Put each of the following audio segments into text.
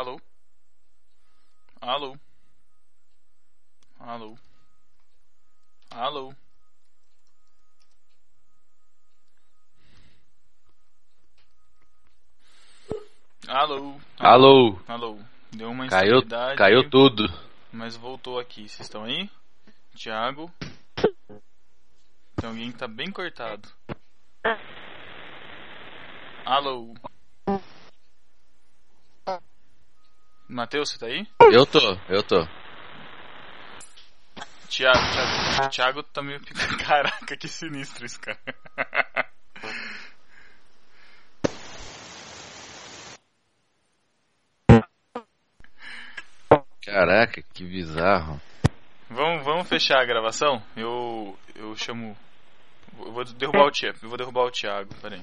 Alô? Alô? Alô? Alô? Alô? Alô? Alô? Deu uma Caiu, caiu tudo. mas voltou aqui. Vocês estão aí? Thiago? Tem alguém que tá bem cortado. Alô? Matheus, você tá aí? Eu tô, eu tô. Thiago, Thiago, Thiago tá meio. Caraca, que sinistro isso, cara. Caraca, que bizarro. Vamos, vamos fechar a gravação? Eu. Eu chamo. Eu vou derrubar o Thiago. Eu vou derrubar o Thiago, peraí.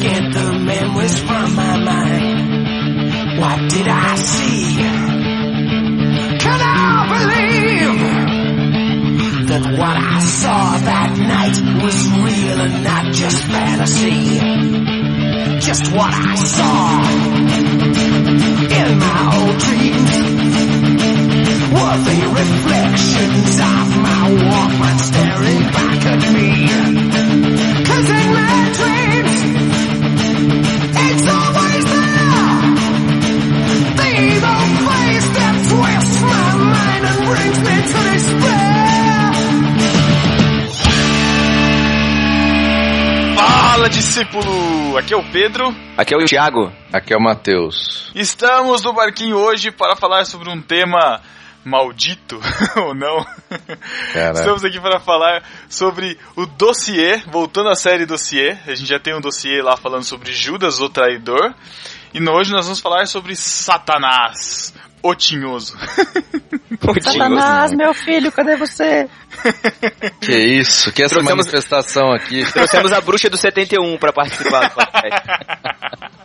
Get the memories from my mind. What did I see? Can I believe that what I saw that night was real and not just fantasy? Just what I saw in my old dreams were the reflections of my Walkman staring back at me. Discípulo! Aqui é o Pedro. Aqui é o Thiago. Aqui é o Matheus. Estamos no barquinho hoje para falar sobre um tema maldito ou não. Caraca. Estamos aqui para falar sobre o dossiê, voltando à série dossiê. A gente já tem um dossiê lá falando sobre Judas, o traidor. E no- hoje nós vamos falar sobre Satanás, o tinhoso. Satanás, meu filho, cadê você? Que isso? Que essa Trouxemos- manifestação aqui? Trouxemos a bruxa do 71 pra participar do podcast.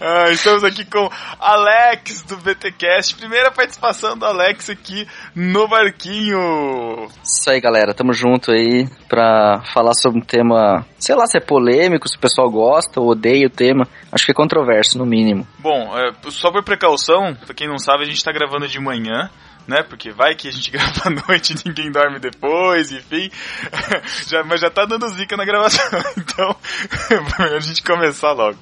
Ah, estamos aqui com Alex do BTcast, primeira participação do Alex aqui no barquinho. Isso aí, galera. Tamo junto aí pra falar sobre um tema, sei lá se é polêmico, se o pessoal gosta ou odeia o tema. Acho que é controverso, no mínimo. Bom, é, só por precaução, pra quem não sabe, a gente tá gravando de manhã, né? Porque vai que a gente grava à noite e ninguém dorme depois, enfim. já, mas já tá dando zica na gravação, então melhor a gente começar logo.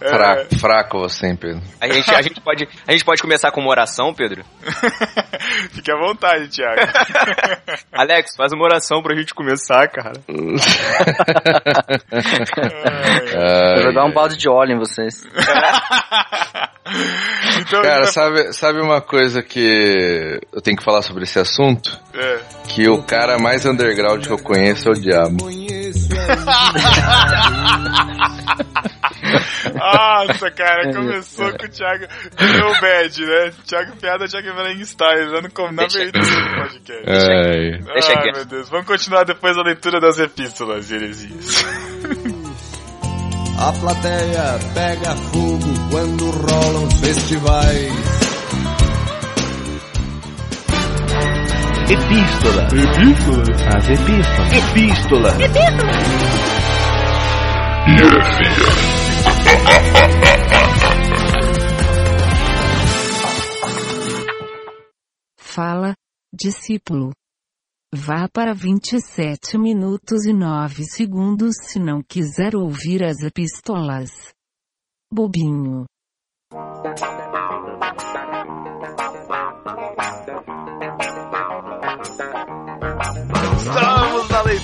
É, Fraco, fraco você, hein, Pedro. A gente, a, gente pode, a gente pode começar com uma oração, Pedro? Fique à vontade, Thiago. Alex, faz uma oração pra gente começar, cara. É. Vou jogar um balde de óleo em vocês. Então, Cara, sabe, sabe uma coisa que eu tenho que falar sobre esse assunto? é. Que o cara mais underground que eu conheço é o diabo. Nossa, cara, começou com o Thiago. Virou bad, né? Thiago Piada, Thiago Frankenstein, já não como na Deixa do podcast. Ai. Deixa Ai, quieto. meu Deus. Vamos continuar depois a leitura das epístolas heresias. A plateia pega fogo quando rolam festivais. Epístola. Epístola. As epístolas. Epístola. Epístola. Fala, discípulo. Vá para 27 minutos e 9 segundos se não quiser ouvir as epístolas. Bobinho.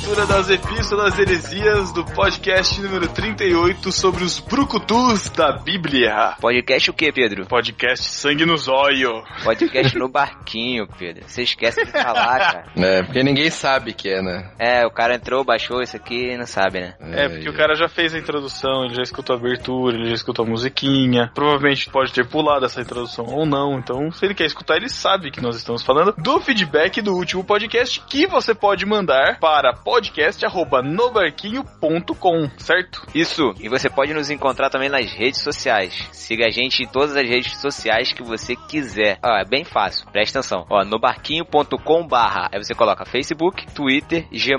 Leitura das epístolas heresias do podcast número 38 sobre os brucutus da Bíblia. Podcast o que, Pedro? Podcast Sangue no Zóio. Podcast no barquinho, Pedro. Você esquece de falar, cara. É, porque ninguém sabe que é, né? É, o cara entrou, baixou isso aqui e não sabe, né? É, porque o cara já fez a introdução, ele já escutou a abertura, ele já escutou a musiquinha. Provavelmente pode ter pulado essa introdução ou não. Então, se ele quer escutar, ele sabe que nós estamos falando do feedback do último podcast que você pode mandar para podcast@nobarquinho.com, certo? Isso, e você pode nos encontrar também nas redes sociais. Siga a gente em todas as redes sociais que você quiser. Ó, é bem fácil, presta atenção. Ó, nobarquinho.com barra, aí você coloca Facebook, Twitter, G+,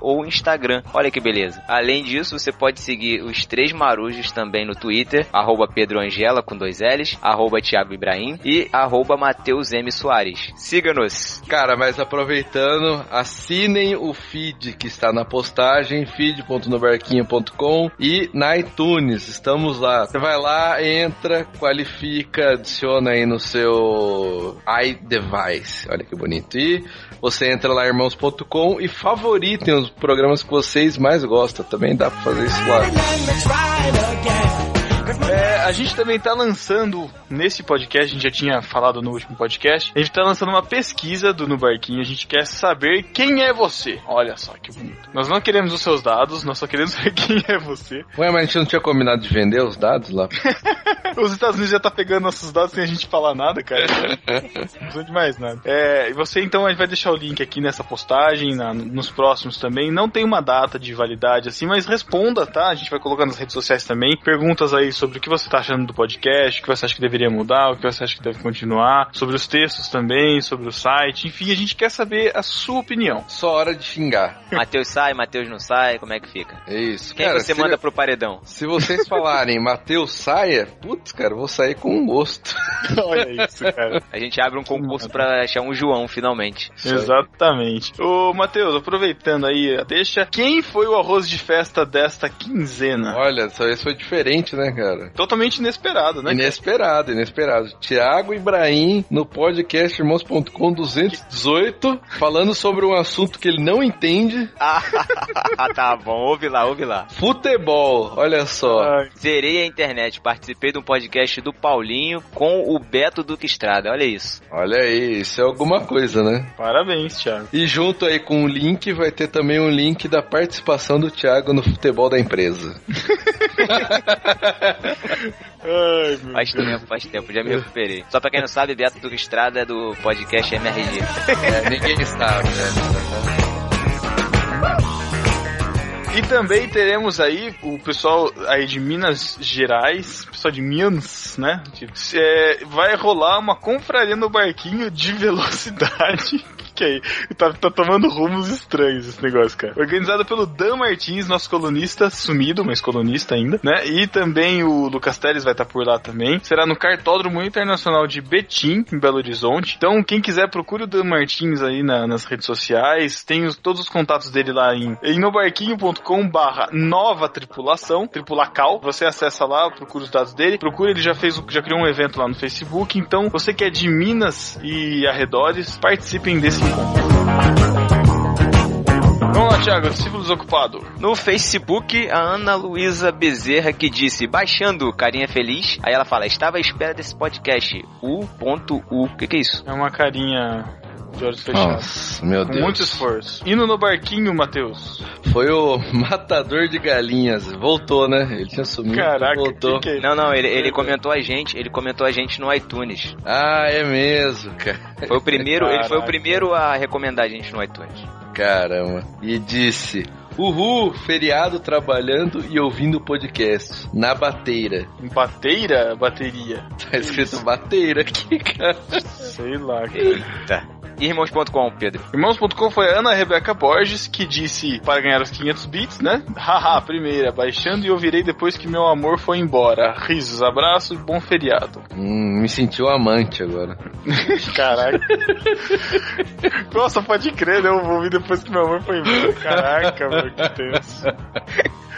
ou Instagram. Olha que beleza. Além disso, você pode seguir os três marujos também no Twitter, arroba Pedro Angela com dois L's, arroba Thiago Ibrahim e arroba Matheus M. Soares. Siga-nos! Cara, mas aproveitando, assinem o feed que está na postagem, feed.nobarquinho.com e na iTunes, estamos lá. Você vai lá, entra, qualifica, adiciona aí no seu iDevice. Olha que bonito. E você entra lá, irmãos.com e favoritem os programas que vocês mais gostam. Também dá pra fazer isso lá. É, a gente também tá lançando nesse podcast, a gente já tinha falado no último podcast, a gente tá lançando uma pesquisa do No Barquinho, a gente quer saber quem é você. Olha só que bonito. Nós não queremos os seus dados, nós só queremos saber quem é você. Ué, mas a gente não tinha combinado de vender os dados lá? Os Estados Unidos já tá pegando nossos dados sem a gente falar nada, cara. Não precisa de mais nada. É, e você então, a gente vai deixar o link aqui nessa postagem, na- nos próximos também. Não tem uma data de validade assim, mas responda, tá? A gente vai colocar nas redes sociais também. Perguntas aí sobre o que você tá achando do podcast, o que você acha que deveria mudar, o que você acha que deve continuar, sobre os textos também, sobre o site. Enfim, a gente quer saber a sua opinião. Só hora de xingar. Matheus sai, Matheus não sai, como é que fica? É isso. Quem Cara, você manda pro paredão? Se vocês falarem Matheus saia, putz, cara, eu vou sair com um gosto. Olha isso, cara. A gente abre um concurso pra achar um João, finalmente. Exatamente. Ô, Matheus, aproveitando aí, deixa. Quem foi o arroz de festa desta quinzena? Olha, só isso foi diferente, né, cara? Totalmente inesperado, né? Inesperado, inesperado. Tiago Ibrahim no podcast irmãos.com 218, falando sobre um assunto que ele não entende: Ah, tá bom, ouve lá, ouve lá. futebol. Olha só. Ai, Zerei a internet, participei de um podcast do Paulinho com o Beto Duque Estrada, olha isso. Olha aí, isso é alguma coisa, né? parabéns, Thiago. E junto aí com o link vai ter também um link da participação do Thiago no futebol da empresa. Ai, meu Faz Deus. tempo, faz tempo, já me recuperei. Só pra quem não sabe, Beto Duque Estrada é do podcast MRG. É, ninguém sabe, né? E também teremos aí o pessoal aí de Minas Gerais, pessoal de Minas, né? Tipo, é, vai rolar uma confraria no barquinho de velocidade. Tá, tá tomando rumos estranhos esse negócio, cara. Organizado pelo Dan Martins, nosso colunista sumido, mas colunista ainda, né? E também o Lucas Teles vai estar por lá também. Será no Cartódromo Internacional de Betim, em Belo Horizonte. Então, quem quiser, procure o Dan Martins aí na- nas redes sociais. Tem os- todos os contatos dele lá em, em nobarquinho.com barra nova tripulação, tripulacal. Você acessa lá, procura os dados dele. Procura, ele já fez, já criou um evento lá no Facebook. Então, você que é de Minas e arredores, participem desse. Vamos lá, Thiago, discípulo desocupado. No Facebook, a Ana Luísa Bezerra que disse, baixando, carinha feliz. Aí ela fala, estava à espera desse podcast. U.U. O que, que é isso? É uma carinha de olhos fechados. Nossa, meu Com Deus. muito esforço. Indo no barquinho, Matheus. Foi o matador de galinhas. Voltou, né? Ele tinha sumido. Caraca, voltou. que que é? Não, não, ele, ele comentou a gente, ele comentou a gente no iTunes. Ah, é mesmo, cara. Foi o primeiro, ele foi o Caraca. primeiro a recomendar a gente no iTunes. Caramba. E disse: Uhul, feriado trabalhando e ouvindo podcast. Na bateira. Bateira? Bateria. Tá escrito bateira aqui, cara. Sei lá, cara. Eita. Irmãos.com, Pedro. Irmãos.com foi a Ana Rebeca Borges que disse para ganhar os 500 bits, né? Haha, primeira, baixando e ouvirei depois que meu amor foi embora. Risos, abraço e bom feriado. Hum, me sentiu amante agora. Caraca. Nossa, pode crer, né? Eu vou ouvir depois que minha mãe foi embora. Caraca, mano, que tenso.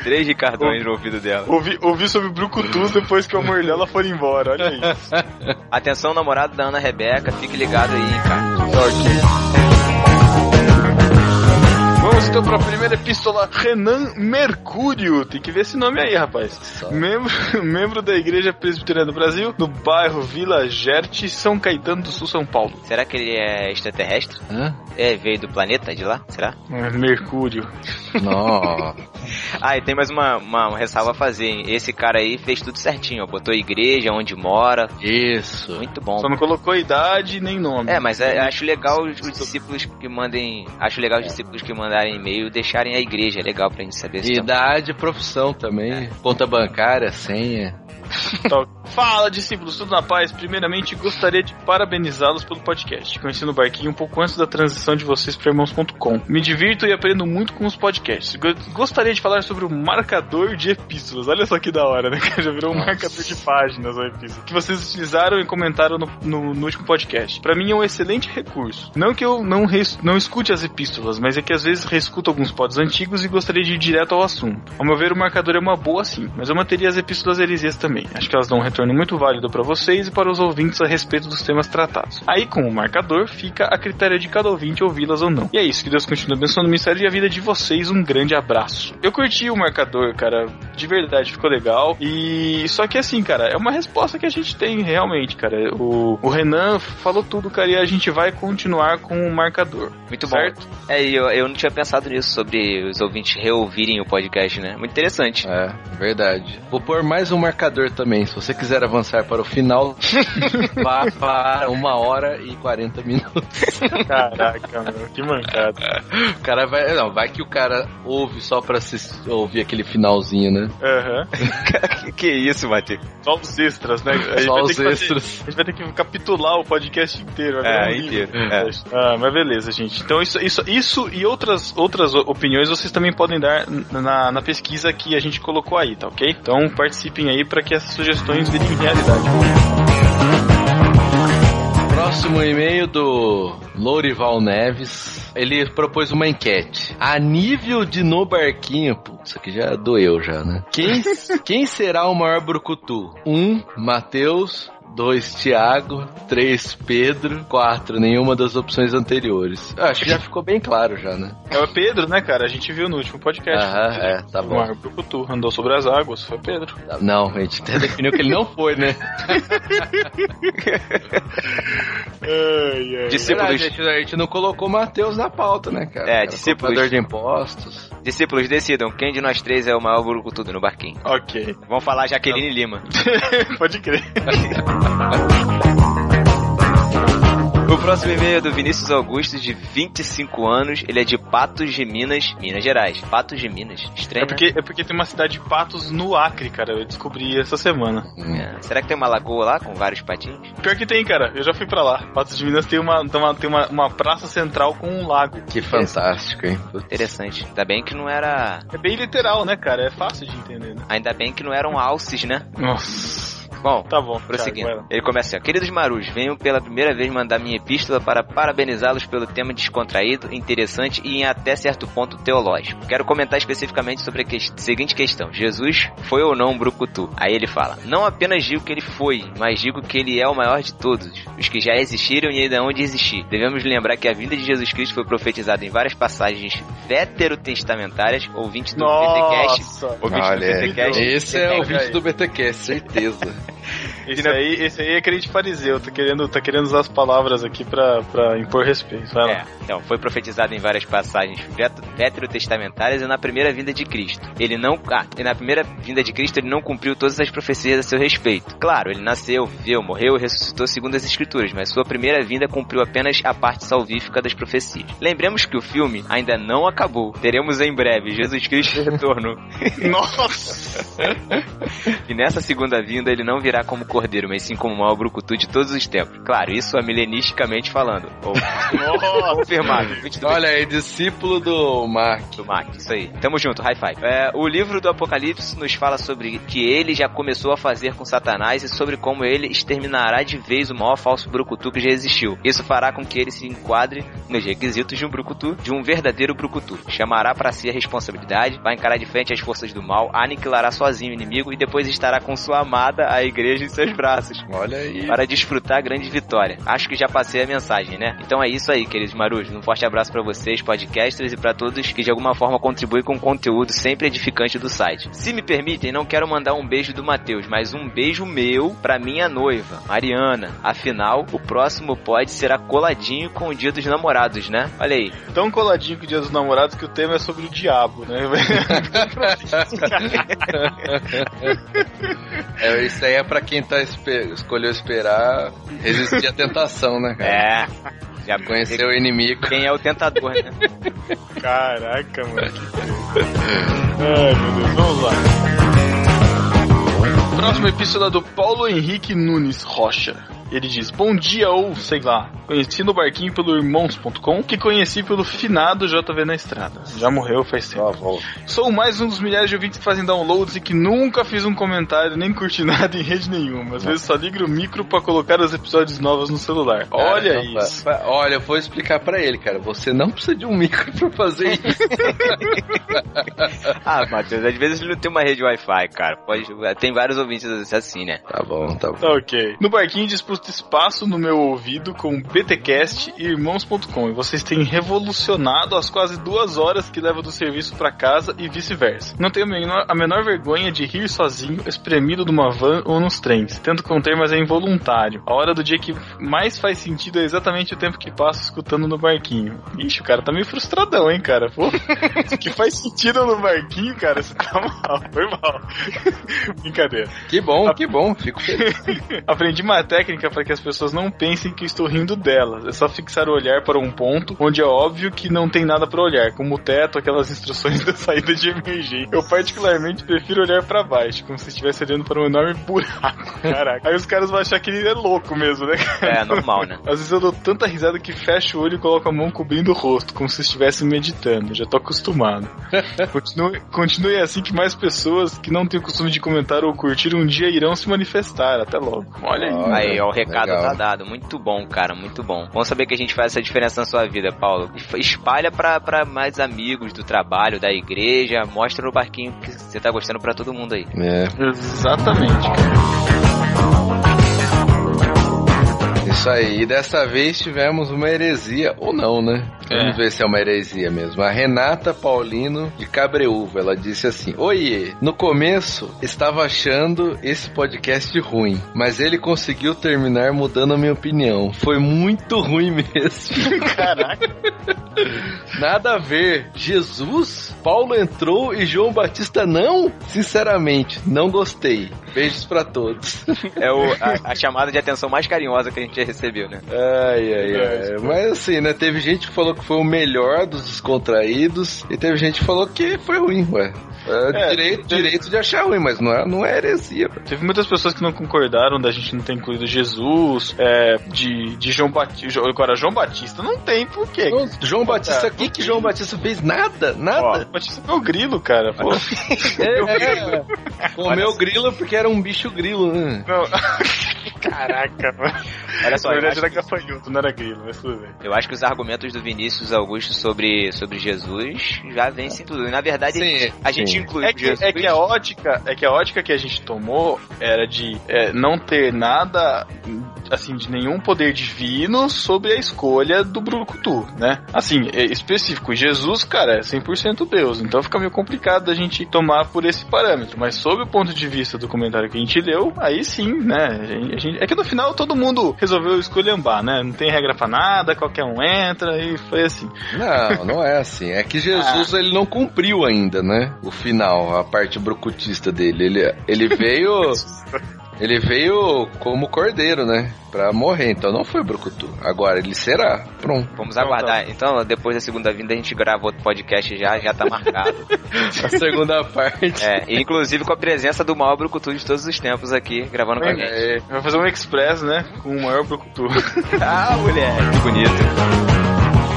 Três Ricardões no ouvido dela. Ouvi, ouvi sobre Brucutus depois que o amor dela foi embora, olha isso. Atenção, namorado da Ana Rebeca, fique ligado aí, cara. Vamos então pra primeira epístola. Renan Mercúrio. Tem que ver esse nome aí, rapaz. Membro, membro da Igreja Presbiteriana do Brasil, do bairro Vila Gerte, São Caetano do Sul, São Paulo. Será que ele é extraterrestre? Hã? É, veio do planeta de lá? Será? É, Mercúrio. Nossa. Ah, e tem mais uma, uma, uma ressalva a fazer, hein? Esse cara aí fez tudo certinho, ó. Botou igreja, onde mora. Isso. Muito bom. Só não colocou idade nem nome. É, mas é, acho legal os, os discípulos que mandem. Acho legal os discípulos que mandarem e-mail deixarem a igreja. É legal pra gente saber Idade, profissão também. Conta bancária, senha. Fala, discípulos, tudo na paz? Primeiramente, gostaria de parabenizá-los pelo podcast. Conheci no barquinho um pouco antes da transição de vocês para irmãos.com. Me divirto e aprendo muito com os podcasts. Go- Gostaria de falar sobre o marcador de epístolas. Olha só que da hora, né? Já virou um marcador de páginas a epístola. Que vocês utilizaram e comentaram no, no- no último podcast. Para mim é um excelente recurso. Não que eu não, res- não escute as epístolas, mas é que às vezes reescuto alguns pods antigos e gostaria de ir direto ao assunto. Ao meu ver, o marcador é uma boa sim, mas eu manteria as epístolas heresias também. Acho que elas dão um retorno muito válido para vocês e para os ouvintes a respeito dos temas tratados. Aí, com o marcador, fica a critério de cada ouvinte ouvi-las ou não. E é isso, que Deus continue abençoando o ministério e a vida de vocês. Um grande abraço. Eu curti o marcador, cara, de verdade, ficou legal. E só que assim, cara, é uma resposta que a gente tem realmente, cara. O, o Renan falou tudo, cara, e a gente vai continuar com o marcador. Muito certo? bom. É, e eu, eu não tinha pensado nisso, sobre os ouvintes reouvirem o podcast, né? Muito interessante. É, verdade. Vou pôr mais um marcador também. Se você quiser avançar para o final, vá para uma hora e 40 minutos. Caraca, meu, que mancada. O cara vai. Não, vai que o cara ouve só pra assistir, ouvir aquele finalzinho, né? Aham. que, que isso, Matheus? Só os extras, né? Só os que fazer- extras. a gente vai ter que capitular o podcast inteiro. vai É, livro. inteiro, é. Ah, mas beleza, gente. Então isso, isso, isso e outras, outras opiniões vocês também podem dar na, na pesquisa que a gente colocou aí, tá ok? Então participem aí para que essas sugestões virem realidade. Próximo e-mail do Lourival Neves. Ele propôs uma enquete. A nível de no barquinho, putz, isso aqui já doeu já, né? Quem, quem será o maior brucutu? Um, Matheus. Dois, Tiago. Três, Pedro. Quatro, nenhuma das opções anteriores. Eu acho que já ficou bem claro já, né? É o Pedro, né, cara? A gente viu no último podcast. Aham, é, tá O bom. Mar Brucutu andou sobre as águas, foi Pedro. Não, a gente até definiu que ele não foi, né? Ai, ai. Discípulos, Verdade, a, gente, a gente não colocou Matheus na pauta, né, cara? É, Era discípulos. de impostos. discípulos decidam quem de nós três é o maior brucutudo no barquinho. Ok. Vamos falar Jaqueline Lima. Pode crer. O próximo e-mail é do Vinícius Augusto, de 25 anos. Ele é de Patos de Minas, Minas Gerais. Patos de Minas. Estranho, É porque, é porque tem uma cidade de patos no Acre, cara. Eu descobri essa semana. né? É. Será que tem uma lagoa lá com vários patinhos? Pior que tem, cara. Eu já fui pra lá. Patos de Minas tem uma, tem uma, tem uma, uma praça central com um lago. Que fantástico, hein? Putz. Interessante. Ainda bem que não era. É bem literal, né, cara? É fácil de entender, né? Ainda bem que não eram alces, né? Nossa. Bom, Tá bom, Prosseguindo. Thiago. Ele começa assim, ó. Queridos Marus, venho pela primeira vez mandar minha epístola para parabenizá-los pelo tema descontraído, interessante e em até certo ponto teológico. Quero comentar especificamente sobre a que- seguinte questão. Jesus foi ou não um brucutu? Aí ele fala, não apenas digo que ele foi, mas digo que ele é o maior de todos, os que já existiram e ainda hão de existir. Devemos lembrar que a vinda de Jesus Cristo foi profetizada em várias passagens veterotestamentárias, ouvintes do BTcast, Nossa. do Olha, BTcast, esse é o aí. do BTQ, certeza. Esse aí, esse aí é crente fariseu. Tá querendo, tá querendo usar as palavras aqui pra, pra impor respeito. Vai lá. É, então, foi profetizado em várias passagens veterotestamentárias e na primeira vinda de Cristo. Ele não. Ah, e na primeira vinda de Cristo ele não cumpriu todas as profecias a seu respeito. Claro, ele nasceu, viveu, morreu e ressuscitou segundo as Escrituras, mas sua primeira vinda cumpriu apenas a parte salvífica das profecias. Lembremos que o filme ainda não acabou. Teremos em breve Jesus Cristo retorno. Nossa! e nessa segunda vinda ele não virá como cordeiro, mas sim como o maior brucutu de todos os tempos. Claro, isso é milenisticamente falando. Ou confirmado. 22 Olha aí, discípulo do Mark. do Mac, isso aí. Tamo junto, high five. É, o livro do Apocalipse nos fala sobre que ele já começou a fazer com Satanás e sobre como ele exterminará de vez o maior falso brucutu que já existiu. Isso fará com que ele se enquadre nos requisitos de um brucutu, de um verdadeiro brucutu. Chamará para si a responsabilidade, vai encarar de frente as forças do mal, aniquilará sozinho o inimigo e depois estará com sua amada, a igreja, em seus braços Olha aí. para desfrutar a grande vitória. Acho que já passei a mensagem, né? Então é isso aí, queridos marujos. Um forte abraço para vocês, podcasters, e para todos que de alguma forma contribuem com o conteúdo sempre edificante do site. Se me permitem, não quero mandar um beijo do Matheus, mas um beijo meu pra minha noiva, Mariana. Afinal, o próximo pod será coladinho com o Dia dos Namorados, né? Olha aí. Tão coladinho com o Dia dos Namorados que o tema é sobre o diabo, né? É, isso aí é pra quem tá espe- escolheu esperar resistir à tentação, né, cara? É. Já Conhecer o inimigo. Quem é o tentador, né? Caraca, mano. Ai, meu Deus, vamos lá. Próxima epístola do Paulo Henrique Nunes Rocha. Ele diz: Bom dia, ou sei lá. Conheci no barquinho pelo irmãos.com, que conheci pelo finado JV na estrada. Já morreu faz tempo. Sou mais um dos milhares de ouvintes que fazem downloads e que nunca fiz um comentário nem curti nada em rede nenhuma. Às vezes só ligo o micro pra colocar os episódios novos no celular. Olha Caramba. isso. Pa- Olha, eu vou explicar pra ele, cara. Você não precisa de um micro pra fazer isso. Ah, Matheus, às vezes ele não tem uma rede Wi-Fi, cara. Pode, tem vários ouvintes assim, né? tá bom, tá bom. Tá ok. No barquinho disputa espaço no meu ouvido com BTcast e irmãos.com. E vocês têm revolucionado as quase duas horas que leva do serviço pra casa e vice-versa. Não tenho a menor, a menor vergonha de rir sozinho, espremido numa van ou nos trens. Tento conter, mas é involuntário. A hora do dia que mais faz sentido é exatamente o tempo que passo escutando no barquinho. Ixi, o cara tá meio frustradão, hein, cara? Pô, que faz sentido no barquinho, cara, você tá mal. Foi mal. Brincadeira. Que bom, que bom. Fico feliz. Aprendi uma técnica para que as pessoas não pensem que estou rindo delas. É só fixar o olhar para um ponto onde é óbvio que não tem nada para olhar, como o teto, aquelas instruções da saída de emergência. Eu particularmente prefiro olhar para baixo, como se estivesse olhando para um enorme buraco. Caraca. Aí os caras vão achar que ele é louco mesmo, né? cara? É, normal, né? Às vezes eu dou tanta risada que fecho o olho e coloco a mão cobrindo o rosto, como se estivesse meditando. Já tô acostumado. Continue, continue assim que mais pessoas que não têm o costume de comentar ou curtir um dia irão se manifestar. Até logo. Olha aí. Olha, Aí, ó, o recado legal. tá dado. Muito bom, cara, muito bom. Bom saber que a gente faz essa diferença na sua vida, Paulo. Espalha pra, pra mais amigos do trabalho, da igreja. Mostra no barquinho que você tá gostando pra todo mundo aí. É. Exatamente, cara. Isso aí, e dessa vez tivemos uma heresia, ou não, né? É. Vamos ver se é uma heresia mesmo. A Renata Paulino de Cabreúva, ela disse assim: Oiê, no começo estava achando esse podcast ruim, mas ele conseguiu terminar mudando a minha opinião. Foi muito ruim mesmo. Caraca. Nada a ver. Jesus? Paulo entrou e João Batista não? Sinceramente, não gostei. Beijos pra todos. É o, a, a chamada de atenção mais carinhosa que a gente já recebeu, né? Ai, ai, ai. Mas assim, né? Teve gente que falou que foi o melhor dos descontraídos e teve gente que falou que foi ruim, ué. É, É, direito, teve- direito de achar ruim, mas não é, não é heresia. pô. Teve muitas pessoas que não concordaram da gente não ter incluído Jesus, é, de, de João Batista. Agora, João Batista não tem por quê? Então, João Batista, É, o que que João Batista fez? Nada, nada. Ó, Batista é o grilo, cara. Pô. É, é. Comeu grilo porque era um bicho grilo, né? Não. Caraca, mano. Olha só, Na verdade era gafanhoto, não era grilo, mas tudo bem. eu acho que os argumentos do Vinícius Augusto sobre, sobre Jesus já vencem tudo. E na verdade, Sim, a gente sim. inclui É que, Jesus. é que a ótica, é que a ótica que a gente tomou era de é, não ter nada assim de nenhum poder divino sobre a escolha do Brucutu, né? Assim, é específico, Jesus, cara, é 100% Deus, então fica meio complicado da gente tomar por esse parâmetro, mas sob o ponto de vista do comentário que a gente leu, aí sim, né? A gente- a gente- é que no final todo mundo resolveu escolhambar, né? Não tem regra pra nada, qualquer um entra e foi assim. Não, não é assim. É que Jesus ele não cumpriu ainda, né? O final, a parte brucutista dele. Ele, ele veio. Ele veio como cordeiro, né? Pra morrer, então não foi Brucutu. Agora ele será. Pronto. Vamos aguardar. Então, depois da segunda vinda, a gente grava outro podcast já, já tá marcado. A segunda parte. É, inclusive com a presença do maior brucutu de todos os tempos aqui, gravando com a gente. É, vai fazer um express, né? Com o maior brucutu. Ah, mulher, que bonito.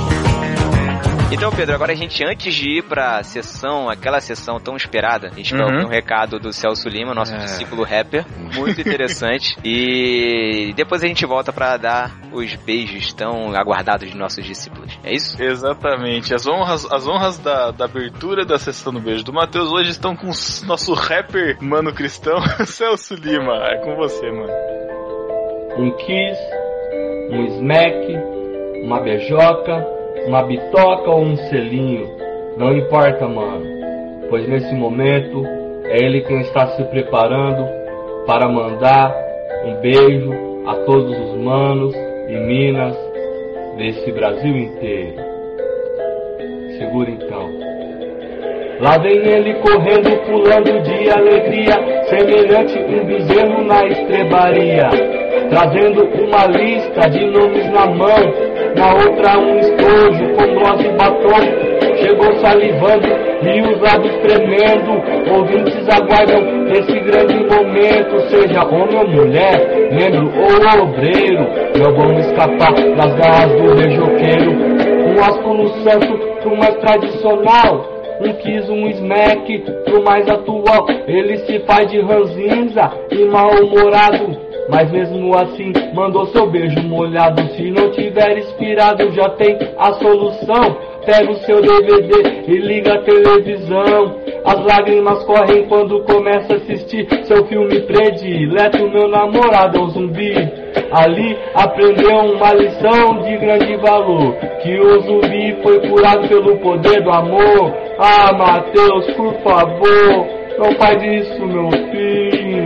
Então, Pedro, agora a gente, antes de ir pra sessão, aquela sessão tão esperada, a gente vai Uhum. ouvir um recado do Celso Lima, nosso discípulo rapper, muito interessante. e depois a gente volta pra dar os beijos tão aguardados de nossos discípulos. É isso? Exatamente. As honras, as honras da, da abertura da sessão do beijo do Matheus hoje estão com o nosso rapper mano cristão, Celso Lima. É com você, mano. um kiss, um smack, uma beijoca, uma bitoca ou um selinho. Não importa, mano, pois nesse momento é ele quem está se preparando para mandar um beijo a todos os manos e minas desse Brasil inteiro. Segura então. Lá vem ele correndo, pulando de alegria, semelhante um bezerro na estrebaria, trazendo uma lista de nomes na mão, na outra um estojo com gloss e batom. Chegou salivando e os lábios tremendo, ouvintes aguardam esse grande momento, seja homem ou mulher, membro ou obreiro, não vão escapar das garras do beijoqueiro. Um asco no santo pro mais tradicional. Um quis, um smack pro mais atual. Ele se faz de ranzinza e mal-humorado. Mas mesmo assim, mandou seu beijo molhado. Se não tiver inspirado, já tem a solução. Pega o seu DVD e liga a televisão. As lágrimas correm quando começa a assistir seu filme predileto. Meu namorado é um zumbi. Ali aprendeu uma lição de grande valor. Que o zumbi foi curado pelo poder do amor. Ah, Mateus, por favor, não faz isso, meu filho.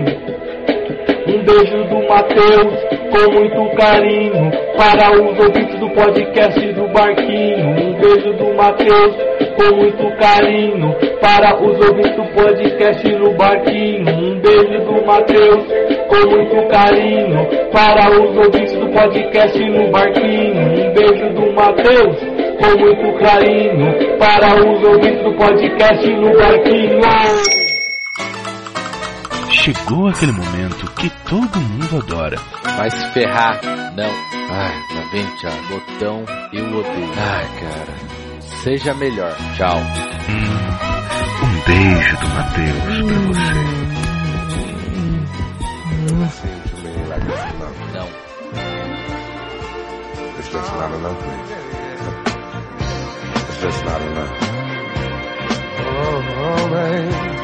Beijo do Mateus com muito carinho para os ouvintes do podcast do Barquinho. Um beijo do Mateus com muito carinho para os ouvintes do podcast no Barquinho. Um beijo do Mateus com muito carinho para os ouvintes do podcast no Barquinho. Um beijo do Mateus com muito carinho para os ouvintes do podcast no Barquinho. Chegou aquele momento que todo mundo adora. Vai se ferrar. Não. Ai, tá vendo, Thiago? Botão, eu odeio. Ai, cara. Seja melhor. Tchau. Um beijo do Matheus pra você. Não. It's just not enough, please. It's just not enough. Oh, oh, man.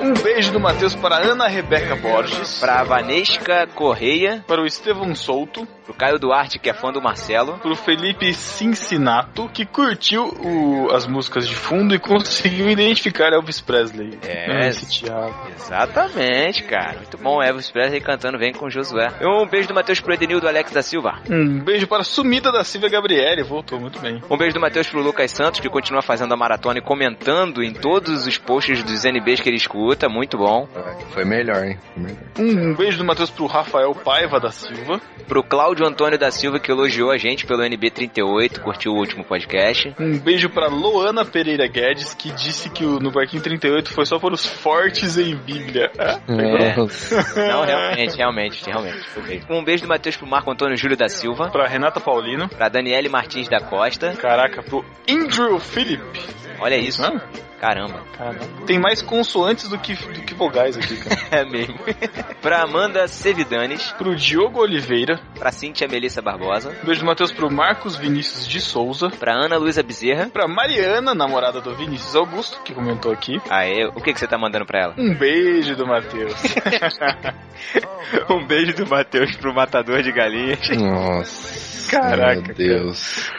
Um beijo do Matheus para Ana Rebeca Borges, Pra Vanesca Correia, para o Estevão Souto, pro Caio Duarte, que é fã do Marcelo. para o Felipe Cincinato, que curtiu o- as músicas de fundo e conseguiu identificar Elvis Presley. É. esse Thiago. Exatamente, cara. Muito bom, Elvis Presley cantando Vem com Josué. Um beijo do Matheus pro Edenildo Alex da Silva. Um beijo para a sumida da Silvia Gabriele, voltou muito bem. Um beijo do Matheus pro Lucas Santos, que continua fazendo a maratona e comentando em todos os posts dos NBs que ele escuta. Muito bom. Foi melhor, hein? Foi melhor. Um beijo do Matheus pro Rafael Paiva da Silva. Pro Cláudio Antônio da Silva, que elogiou a gente pelo NB38, curtiu o último podcast. Um beijo para Loana Pereira Guedes, que disse que o No Barquinho 38 foi só para os fortes em Bíblia. É. Não, realmente, realmente, realmente. Um beijo do Matheus pro Marco Antônio Júlio da Silva. Pra Renata Paulino. Pra Daniele Martins da Costa. Caraca, pro Andrew Philip. Olha isso. Hã? Caramba. Tem mais consoantes do que, do que vogais aqui, cara. É mesmo. pra Amanda Sevidanes. Pro Diogo Oliveira. Pra Cíntia Melissa Barbosa. Beijo do Matheus pro Marcos Vinícius de Souza. Pra Ana Luísa Bezerra. Pra Mariana, namorada do Vinícius Augusto, que comentou aqui. Ah, é? O que, que você tá mandando pra ela? Um beijo do Matheus. um beijo do Matheus pro Matador de Galinhas. Nossa. Caraca, Meu Deus.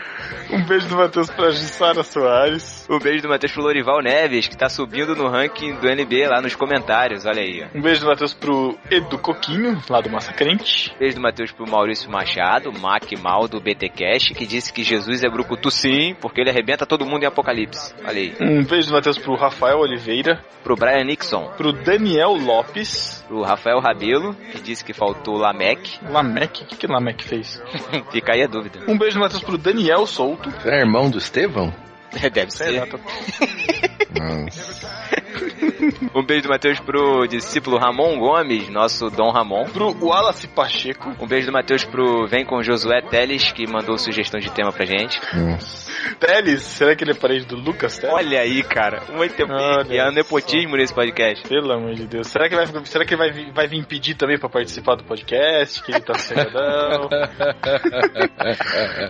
Um beijo do Matheus pra Jussara Soares. Um beijo do Matheus pro Lorival Neves, que tá subindo no ranking do NB lá nos comentários, olha aí. Um beijo do Matheus pro Edu Coquinho, lá do Massa Crente. Beijo do Matheus pro Maurício Machado, Mac Mal do BT Cash, que disse que Jesus é brucutu sim, porque ele arrebenta todo mundo em Apocalipse. Olha aí. Um beijo do Matheus pro Rafael Oliveira. Pro Brian Nixon. Pro Daniel Lopes. Pro Rafael Rabelo, que disse que faltou Lamec. Lamec? O que, que Lamec fez? Fica aí a dúvida. Um beijo do Matheus pro Daniel É irmão do Estevão? Deve ser. Um beijo do Matheus pro discípulo Ramon Gomes, nosso Dom Ramon. Pro Wallace Pacheco. Um beijo do Matheus pro Vem com Josué Teles, que mandou sugestão de tema pra gente. Teles, será que ele é parente do Lucas Teles? Olha aí, cara. Muito Olha e é nepotismo nesse podcast. Pelo amor de Deus. Será que, vai, será que ele vai, vir- vai vir pedir também pra participar do podcast? Que ele tá sossegadão?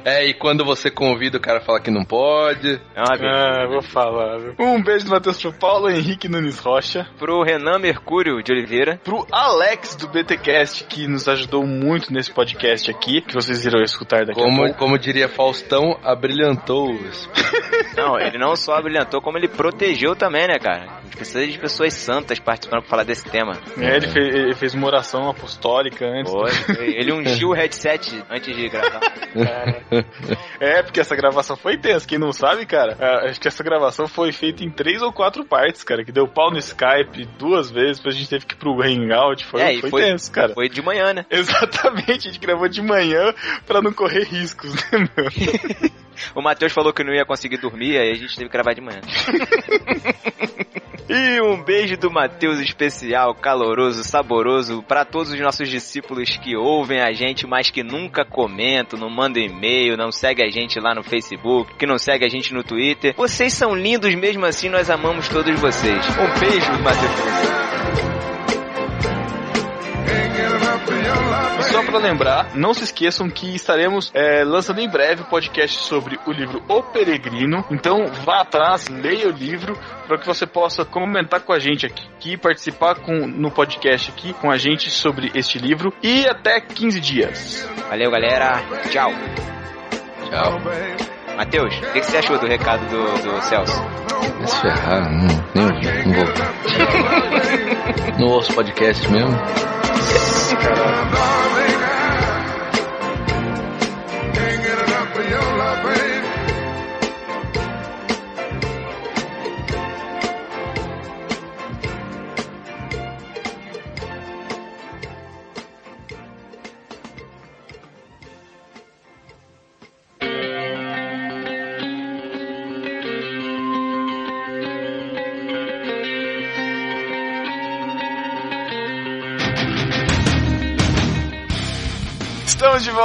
É, e quando você convida, o cara fala que não pode. Ah, vou falar. viu? Um beijo do Matheus pro Paulo Henrique Nunes Rocha. Pro Renan Mercúrio de Oliveira. Pro Alex do BTcast, que nos ajudou muito nesse podcast aqui, que vocês irão escutar daqui a Como, pouco. como diria Faustão, abrilhantou. esse- Não, ele não só brilhantou, como ele protegeu também, né, cara? A gente precisa de pessoas santas participando pra falar desse tema. É, ele, fez, ele fez uma oração apostólica antes. Foi, foi. Ele ungiu o headset antes de gravar. É, porque essa gravação foi tensa. Quem não sabe, cara, é, acho que essa gravação foi feita em três ou quatro partes, cara. Que deu pau no Skype duas vezes, depois a gente teve que ir pro Hangout. Foi, é, foi, foi, tenso, cara. Foi de manhã, né? Exatamente, a gente gravou de manhã pra não correr riscos, né, meu? O Matheus falou que não ia conseguir dormir, aí a gente teve que gravar de manhã. E um beijo do Matheus especial, caloroso, saboroso para todos os nossos discípulos que ouvem a gente, mas que nunca comentam, não mandam e-mail, não segue a gente lá no Facebook, que não segue a gente no Twitter. Vocês são lindos mesmo assim, nós amamos todos vocês. Um beijo, Matheus. Só pra lembrar, não se esqueçam que estaremos é, lançando em breve o podcast sobre o livro O Peregrino. Então vá atrás, leia o livro para que você possa comentar com a gente aqui, aqui participar com, no podcast aqui com a gente sobre este livro. E até 15 dias. Valeu, galera. Tchau. Tchau. Matheus, o que, que você achou do recado do, do Celso? Vai se ferrar, não, nem ouvi, não vou. não ouço podcast mesmo. Estamos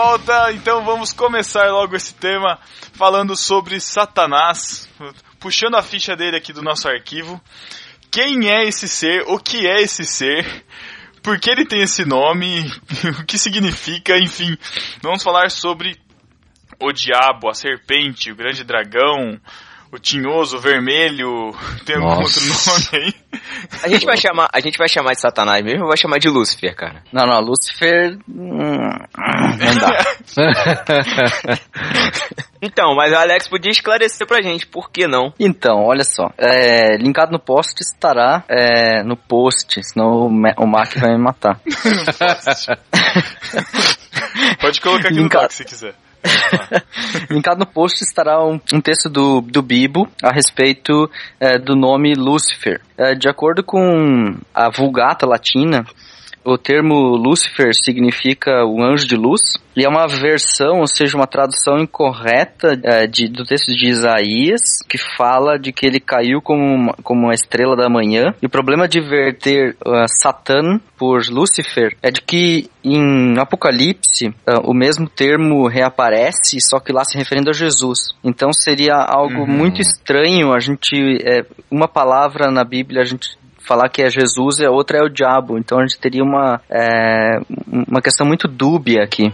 volta, então vamos começar logo esse tema falando sobre Satanás, puxando a ficha dele aqui do nosso arquivo. Quem é esse ser? O que é esse ser? Por que ele tem esse nome? O que significa? Enfim, vamos falar sobre o diabo, a serpente, o grande dragão, o tinhoso, o vermelho. Tem algum Nossa. outro nome aí? A gente vai chamar, a gente vai chamar de Satanás mesmo ou vai chamar de Lúcifer, cara? Não, não, Lúcifer. hum, não dá. Então, mas o Alex podia esclarecer pra gente, por que não? Então, olha só. É, linkado no post estará é, no post, senão o, Ma- o Mac vai me matar. Pode colocar aqui no Linkado. doc se quiser. Linkado no post estará um, um texto do, do Bibo a respeito é, do nome Lúcifer. É, de acordo com a Vulgata Latina, o termo Lúcifer significa o anjo de luz e é uma versão, ou seja, uma tradução incorreta é, de- do texto de Isaías que fala de que ele caiu como uma, como uma estrela da manhã. E o problema de verter uh, Satã por Lúcifer é de que em Apocalipse ah, o mesmo termo reaparece, só que lá se referindo a Jesus. Então seria algo muito estranho a gente é, uma palavra na Bíblia a gente falar que é Jesus e a outra é o diabo. Então a gente teria uma é, uma questão muito dúbia aqui.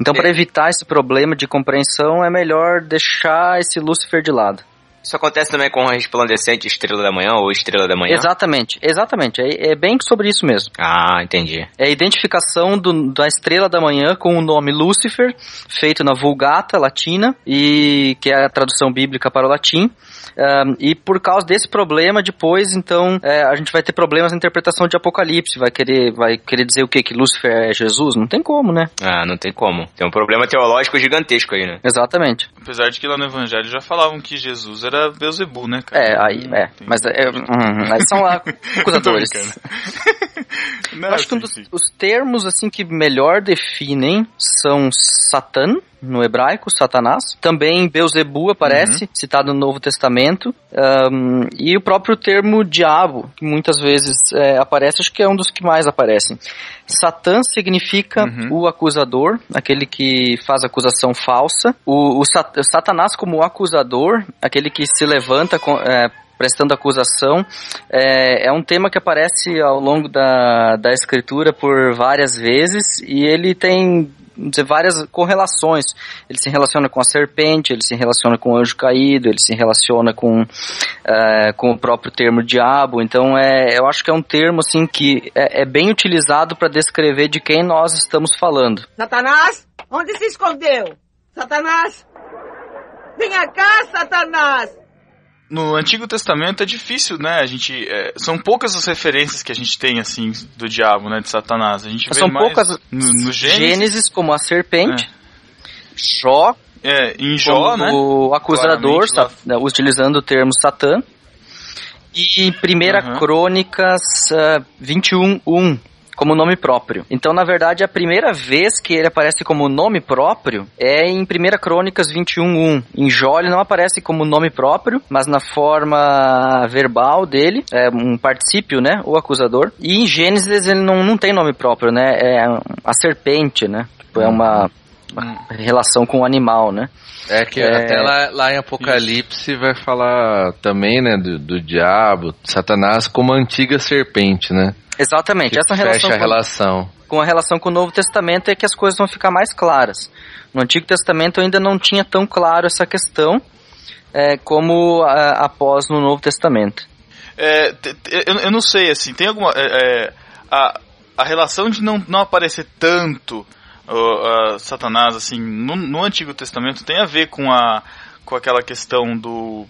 Então para evitar esse problema de compreensão é melhor deixar esse Lúcifer de lado. Isso acontece também com a resplandecente estrela da manhã ou estrela da manhã? Exatamente, exatamente. É, é bem sobre isso mesmo. Ah, entendi. É a identificação do- da estrela da manhã com o nome Lúcifer, feito na Vulgata latina, e que é a tradução bíblica para o latim. Ahn, e por causa desse problema, depois, então, é, a gente vai ter problemas na interpretação de Apocalipse. Vai querer, vai querer dizer o quê? Que Lúcifer é Jesus? Não tem como, né? Ah, não tem como. Tem um problema teológico gigantesco aí, né? Exatamente. Apesar de que lá no Evangelho já falavam que Jesus era Beuzebu, né, cara? É, aí, é. Mas é, hum, aí são lá acusadores. Eu acho que um dos os termos assim que melhor definem são Satã no hebraico, Satanás. Também Beuzebu aparece, citado no Novo Testamento. Ahn, e o próprio termo diabo, que muitas vezes é, aparece, acho que é um dos que mais aparecem. Satã significa o acusador, aquele que faz acusação falsa. O, o Sat- Satanás como acusador, aquele que se levanta com, é, prestando acusação, é, é um tema que aparece ao longo da, da escritura por várias vezes e ele tem dizer, várias correlações. Ele se relaciona com a serpente, ele se relaciona com o anjo caído, ele se relaciona com, é, com o próprio termo diabo. Então, é, eu acho que é um termo assim que é, é bem utilizado para descrever de quem nós estamos falando. Satanás, onde se escondeu? Satanás! Venha cá, Satanás! No Antigo Testamento é difícil, né? A gente é, são poucas as referências que a gente tem assim do diabo, né, de Satanás. A gente vê São poucas no, no Gênesis, Gênesis, como a serpente, Jó, é, em Jó, como né? o acusador, lá. né, utilizando o termo Satã. E em 1 Crônicas ah, 21.1, como nome próprio. Então, na verdade, a primeira vez que ele aparece como nome próprio é em 1 Crônicas 21.1. Em Jó ele não aparece como nome próprio, mas na forma verbal dele, é um particípio, né? O acusador. E em Gênesis ele não, não tem nome próprio, né? É a serpente, né? Tipo, é uma, uma relação com o animal, né? É que É. até lá, lá em Apocalipse vai falar também, né, do, do diabo, Satanás como a antiga serpente, né? Exatamente, Que essa relação fecha a com- relação. com a relação com o Novo Testamento é que as coisas vão ficar mais claras. No Antigo Testamento ainda não tinha tão claro essa questão é, como ah, após no Novo Testamento. É, eu, eu não sei, assim, tem alguma. é, é, a, a relação de não, não aparecer tanto Satanás, assim, no, no Antigo Testamento tem a ver com, a, com aquela questão do.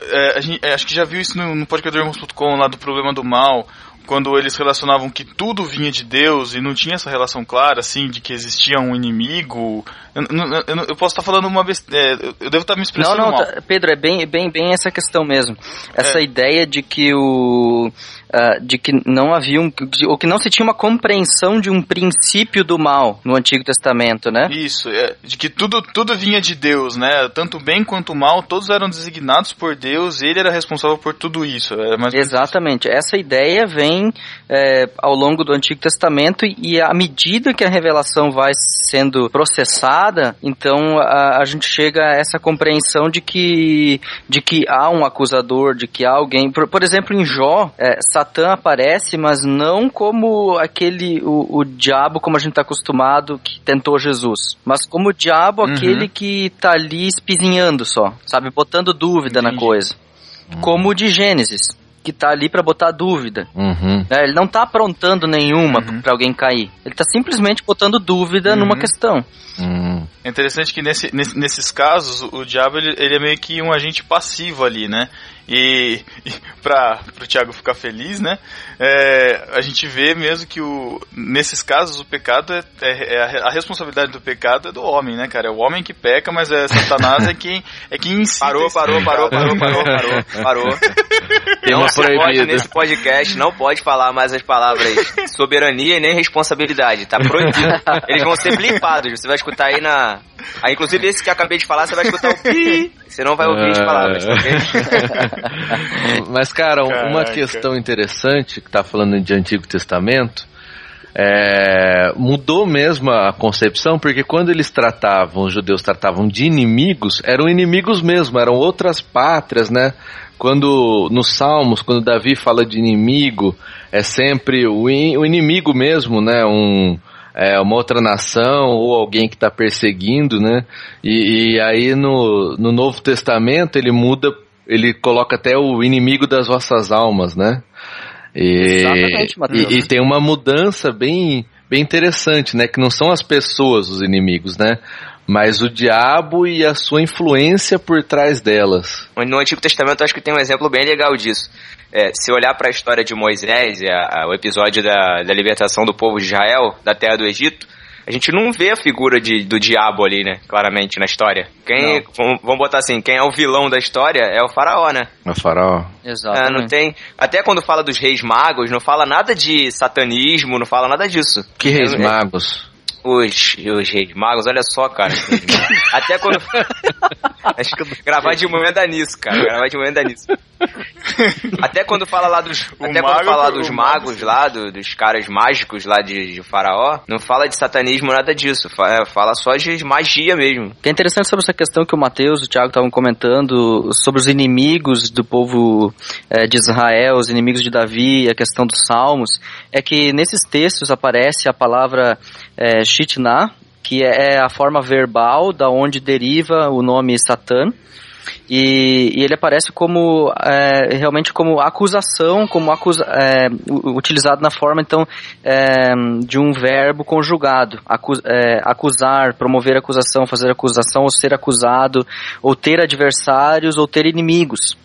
é, gente, é, acho que já viu isso no, no podcastdormos.com lá do problema do mal, quando eles relacionavam que tudo vinha de Deus e não tinha essa relação clara, assim, de que existia um inimigo. Eu, eu- eu- posso estar falando uma besteira. eu devo estar me Não, expressando não, mal. tá- Pedro, é bem, bem, bem essa questão mesmo. Essa É. ideia de que o ah, de que não havia um, de- ou que não se tinha uma compreensão de um princípio do mal no Antigo Testamento, né? Isso, é, de que tudo, tudo vinha de Deus, né? Tanto o bem quanto o mal, todos eram designados por Deus e ele era responsável por tudo isso. É Exatamente. Essa ideia vem é, ao longo do Antigo Testamento e à medida que a revelação vai sendo processada, então a, a gente chega a essa compreensão de que, de que há um acusador, de que há alguém. Por, por exemplo, em Jó, é, Satã aparece, mas não como aquele, o, o diabo como a gente está acostumado que tentou Jesus, mas como o diabo Uhum. aquele que tá ali espizinhando só, sabe? Botando dúvida na coisa. Como o de Gênesis, que tá ali pra botar dúvida. Uhum. né? Ele não tá aprontando nenhuma pra alguém cair. Ele tá simplesmente botando dúvida numa questão. Uhum. É interessante que nesse, nesse- nesses casos o, o diabo ele, ele é meio que um agente passivo ali, né? E, e para o Thiago ficar feliz, né? É, a gente vê mesmo que o, nesses casos o pecado é, é- é a, a responsabilidade do pecado é do homem, né, cara? É o homem que peca, mas é Satanás é quem é quem incita Parou, parou, parou, parou, parou, parou, parou. Tema não se pode nesse podcast, não pode falar mais as palavras soberania e nem responsabilidade, tá proibido. Eles vão ser blipados, você vai escutar aí na... Ah, inclusive esse que eu acabei de falar, você vai escutar o pi, você não vai ouvir as palavras, tá ok? Mas, cara, uma Caraca. questão interessante que tá falando de Antigo Testamento é, mudou mesmo a concepção, porque quando eles tratavam, os judeus tratavam de inimigos, eram inimigos mesmo, eram outras pátrias, né? Quando nos Salmos, quando Davi fala de inimigo, é sempre o, in- o inimigo mesmo, né? Um, é, uma outra nação ou alguém que está perseguindo, né? E, e aí no, no Novo Testamento ele muda ele coloca até o inimigo das vossas almas, né? E, Exatamente, Matheus. e, e tem uma mudança bem, bem interessante, né? Que não são as pessoas os inimigos, né? Mas o diabo e a sua influência por trás delas. No Antigo Testamento, eu acho que tem um exemplo bem legal disso. É, se olhar para a história de Moisés, e a- a- o episódio da, da libertação do povo de Israel, da terra do Egito, a gente não vê a figura de- do diabo ali, né? Claramente na história. Quem, vamos, vamos botar assim, quem é o vilão da história é o faraó, né? A faraó. É, não tem. Até quando fala dos reis magos, não fala nada de satanismo, não fala nada disso. Que reis É, magos? Os, os reis magos, olha só, cara. Até quando. Acho que gravar de manhã dá nisso, cara. Gravar de manhã dá nisso. Até quando fala lá dos. até quando fala lá o dos mago- magos lá, do- dos caras mágicos lá de, de Faraó, não fala de satanismo, nada disso. Fa- Fala só de magia mesmo. O que é interessante sobre essa questão que o Mateus e o Thiago estavam comentando sobre os inimigos do povo eh, de Israel, os inimigos de Davi, a questão dos salmos, é que nesses textos aparece a palavra eh, Shitna, que é a forma verbal da onde deriva o nome Satã. E, e ele aparece como é, realmente como acusação, como acusa, é, utilizado na forma então é, de um verbo conjugado, é, acusar, promover acusação, fazer acusação, ou ser acusado, ou ter adversários, ou ter inimigos.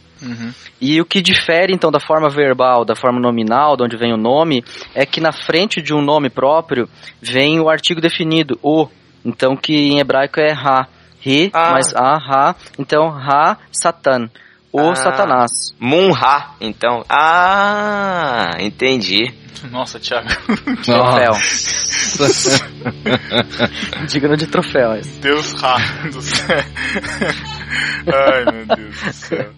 E o que difere então da forma verbal, da forma nominal, de onde vem o nome, é que na frente de um nome próprio vem o artigo definido, o. Então que em hebraico é Ra. Ri, Ah. mas A, Ra. Então Ra, Satan. O Ah. Satanás. Munha, então. Ah, entendi. Nossa, Thiago. Troféu. Digno de troféu. esse. Deus Ra do céu. Ai, meu Deus do céu.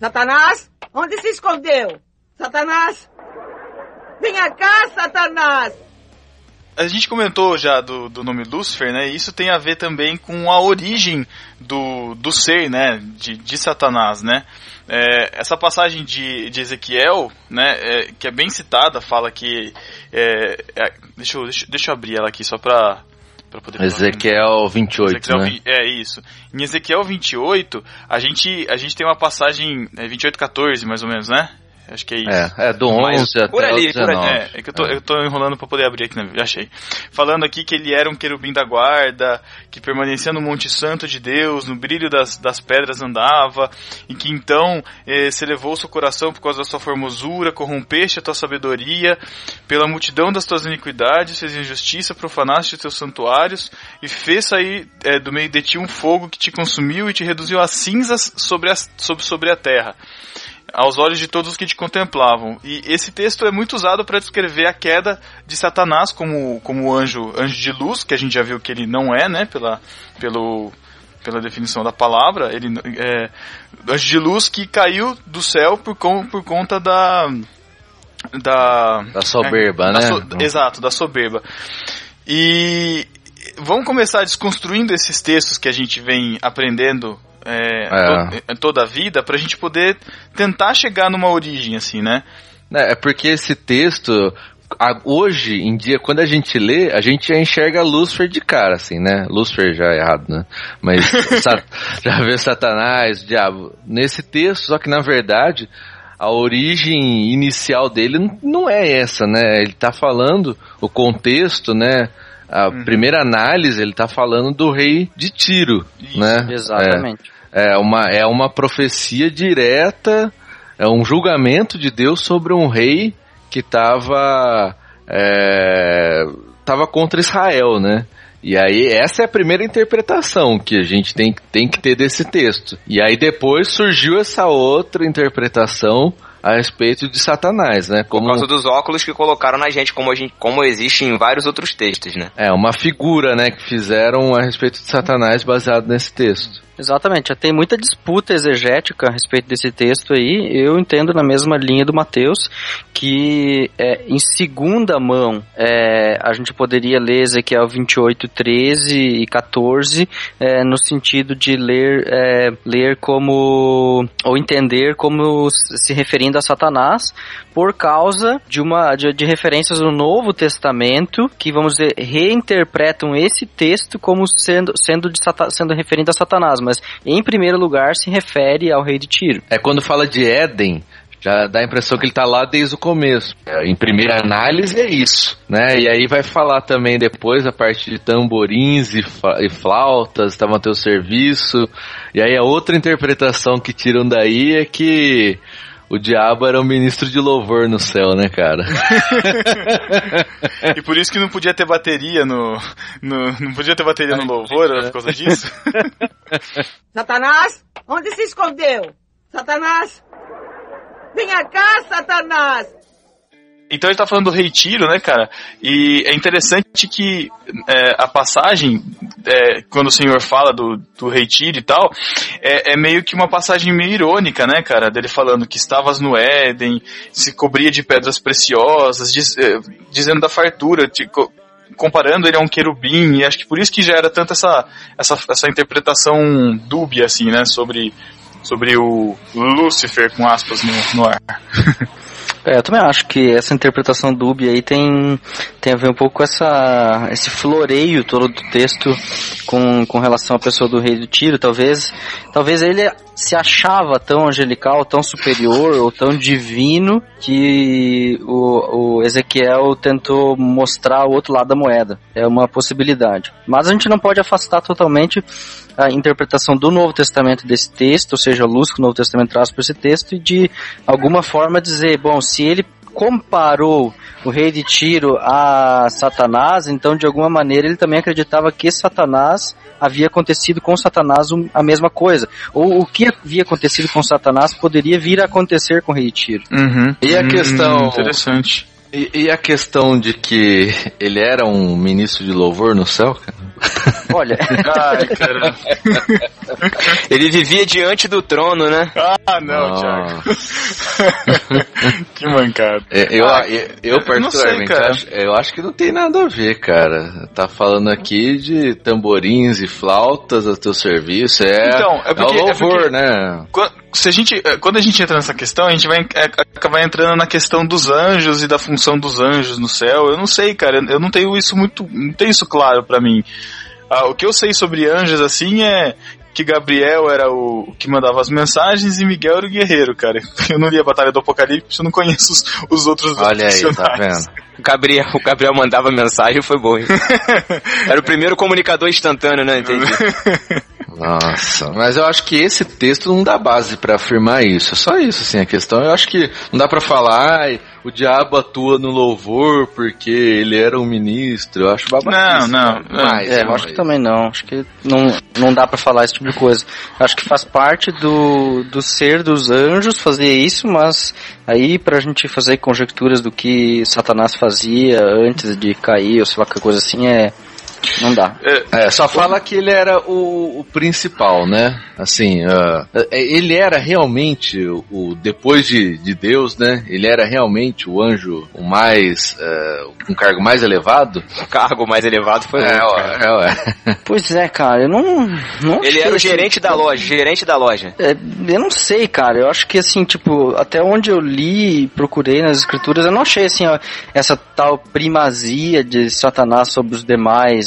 Satanás, onde se escondeu? Satanás! Venha cá, Satanás! A gente comentou já do, do nome Lúcifer, né? E isso tem a ver também com a origem do, do ser, né? De, de Satanás, né? É, essa passagem de, de Ezequiel, né? é, que é bem citada, fala que. é, é, deixa, eu, deixa, deixa eu abrir ela aqui só pra, pra poder. Ezequiel 28, Ezequiel né? É isso. Em Ezequiel 28, a gente, a gente tem uma passagem. É 28, 14, mais ou menos, né? Acho que é isso. É, é do 11 até por ali, o por ali. 19. É, é que eu tô, eu tô enrolando pra poder abrir aqui, né? achei. Falando aqui que ele era um querubim da guarda, que permanecia no Monte Santo de Deus, no brilho das, das pedras andava, e que então eh, se elevou o seu coração por causa da sua formosura, corrompeste a tua sabedoria, pela multidão das tuas iniquidades, fez injustiça, profanaste os teus santuários, e fez sair eh, do meio de ti um fogo que te consumiu e te reduziu a cinzas sobre, as, sobre, sobre a terra aos olhos de todos os que te contemplavam. E esse texto é muito usado para descrever a queda de Satanás como, como anjo, anjo de luz, que a gente já viu que ele não é, né, pela, pelo, pela definição da palavra, ele é anjo de luz que caiu do céu por, con- por conta da da Da soberba, é, da né? so- exato, da soberba. E vamos começar desconstruindo esses textos que a gente vem aprendendo é, É. to- toda a vida pra gente poder tentar chegar numa origem assim, né? É, é porque esse texto, a- hoje em dia, quando a gente lê, a gente já enxerga Lúcifer de cara, assim, né? Lúcifer já é errado, né? Mas já vê Satanás, diabo. Nesse texto, só que na verdade, a origem inicial dele não é essa, né? Ele tá falando, o contexto, né? A primeira análise, ele tá falando do rei de Tiro, né? Exatamente. É, é uma, é uma profecia direta, é um julgamento de Deus sobre um rei que estava é, tava contra Israel, né? E aí, essa é a primeira interpretação que a gente tem, tem que ter desse texto. E aí depois surgiu essa outra interpretação a respeito de Satanás, né? Como Por causa dos óculos que colocaram na gente, como, a gente, como existe em vários outros textos, né? é uma figura, né, que fizeram a respeito de Satanás baseado nesse texto. Exatamente, já tem muita disputa exegética a respeito desse texto aí. Eu entendo na mesma linha do Mateus que é, em segunda mão é, a gente poderia ler Ezequiel 28, 13 e 14 é, no sentido de ler, é, ler como ou entender como se referindo a Satanás por causa de uma de, de referências no Novo Testamento que vamos dizer reinterpretam esse texto como sendo sendo de sendo referente a Satanás, mas em primeiro lugar se refere ao rei de Tiro. É quando fala de Éden, já dá a impressão que ele tá lá desde o começo. É, Em primeira análise é isso, né? E aí vai falar também depois a parte de tamborins e, e flautas, estavam a teu serviço. E aí a outra interpretação que tiram daí é que o diabo era o ministro de louvor no céu, né, cara? E por isso que não podia ter bateria no. no- não podia ter bateria no louvor, era por causa disso? Satanás, onde se escondeu? Satanás! Venha cá, Satanás! Então ele tá falando do rei Tiro, né, cara? E é interessante que é, a passagem, é, quando o Senhor fala do, do rei Tiro e tal, é, é meio que uma passagem meio irônica, né, cara? Dele falando que estavas no Éden, se cobria de pedras preciosas, diz- é, dizendo da fartura, co- comparando ele a um querubim, e acho que por isso que já era tanto essa, essa, essa interpretação dúbia, assim, né, sobre, sobre o Lúcifer, com aspas, no, no ar. É, eu também acho que essa interpretação dúbia aí tem, tem a ver um pouco com essa, esse floreio todo do texto com, com relação à pessoa do rei do tiro. Talvez, talvez ele se achava tão angelical, tão superior ou tão divino que o, o Ezequiel tentou mostrar o outro lado da moeda. É uma possibilidade. Mas a gente não pode afastar totalmente a interpretação do Novo Testamento desse texto, ou seja, a luz que o Novo Testamento traz para esse texto, e de alguma forma dizer, bom, se ele comparou o rei de Tiro a Satanás, então de alguma maneira ele também acreditava que Satanás havia acontecido com Satanás a mesma coisa. Ou o que havia acontecido com Satanás poderia vir a acontecer com o rei de Tiro. E a questão. Hum, interessante. E, e a questão de que ele era um ministro de louvor no céu, cara? Olha. Ai, caramba. Ele vivia diante do trono, né? Ah, não, Thiago. que mancada. É, Eu, Ah, eu, eu sei, particularmente, cara. acho, eu acho que não tem nada a ver, cara. Tá falando aqui de tamborins e flautas a teu serviço. É, Então, é porque- o é louvor, porque- né? Quan- Se a gente, eh, quando a gente entra nessa questão, a gente vai eh, acabar entrando na questão dos anjos e da função dos anjos no céu. Eu não sei, cara. Eu não tenho isso muito, não tenho isso claro pra mim. Ah, o que eu sei sobre anjos assim é que Gabriel era o que mandava as mensagens e Miguel era o guerreiro, cara. Eu não li a Batalha do Apocalipse, eu não conheço os, os outros Olha aí, tá vendo? O Gabriel, o Gabriel mandava mensagem foi bom. hein? Era o primeiro comunicador instantâneo, né? Entendi. Nossa, mas eu acho que esse texto não dá base pra afirmar isso. É só isso, assim, a questão. Eu acho que não dá pra falar, ai, o diabo atua no louvor porque ele era um ministro. Eu acho babaquice. Não, não, Mas, É, eu acho que também não. Acho que não, não dá pra falar esse tipo de coisa. Acho que faz parte do, do ser dos anjos fazer isso, mas aí pra gente fazer conjecturas do que Satanás fazia antes de cair, ou sei lá, que coisa assim, é. Não dá. É, só fala que ele era o, o principal, né? Assim, é, ele era realmente o, o- depois de, de Deus, né? Ele era realmente o anjo o mais, ah, um cargo mais elevado. O cargo mais elevado foi é, o é, ué. Pois é, cara, eu não. não Ele era o gerente da loja, gerente da loja. É, eu não sei, cara. Eu acho que assim, tipo, até onde eu li e procurei nas escrituras, eu não achei assim, ó, essa tal primazia de Satanás sobre os demais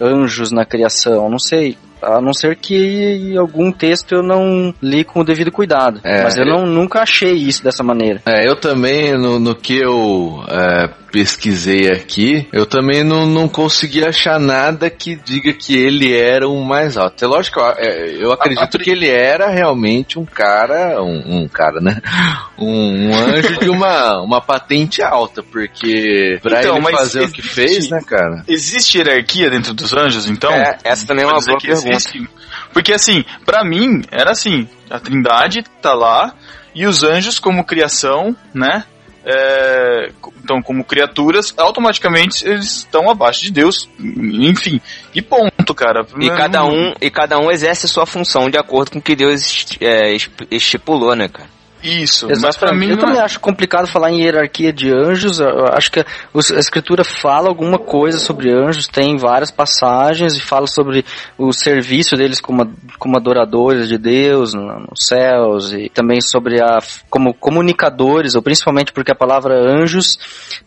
anjos na criação. Não sei. A não ser que em algum texto eu não li com o devido cuidado. É, Mas eu eu- não, nunca achei isso dessa maneira. É, eu também, no, no que eu é, pesquisei aqui, eu também não, não consegui achar nada que diga que ele era o mais alto. É lógico, eu, é, eu acredito que ele era realmente um cara, um, um cara, né? Um, um anjo de uma, uma patente alta, porque pra Então, ele fazer o que existe- fez, né, cara? Existe hierarquia dentro dos anjos, então? É, essa também é uma dizer boa que pergunta. existe? Porque assim, pra mim, era assim, a trindade tá lá, e os anjos como criação, né? É, então, como criaturas, automaticamente eles estão abaixo de Deus, enfim. E ponto, cara. E Não- cada um, e cada um exerce sua função de acordo com o que Deus é, estipulou, né, cara? Isso, mas pra mim eu não também é- acho complicado falar em hierarquia de anjos. Eu acho que a, os- a escritura fala alguma coisa sobre anjos, tem várias passagens e fala sobre o serviço deles como, como adoradores de Deus no- nos céus e também sobre a como comunicadores, ou principalmente porque a palavra anjos,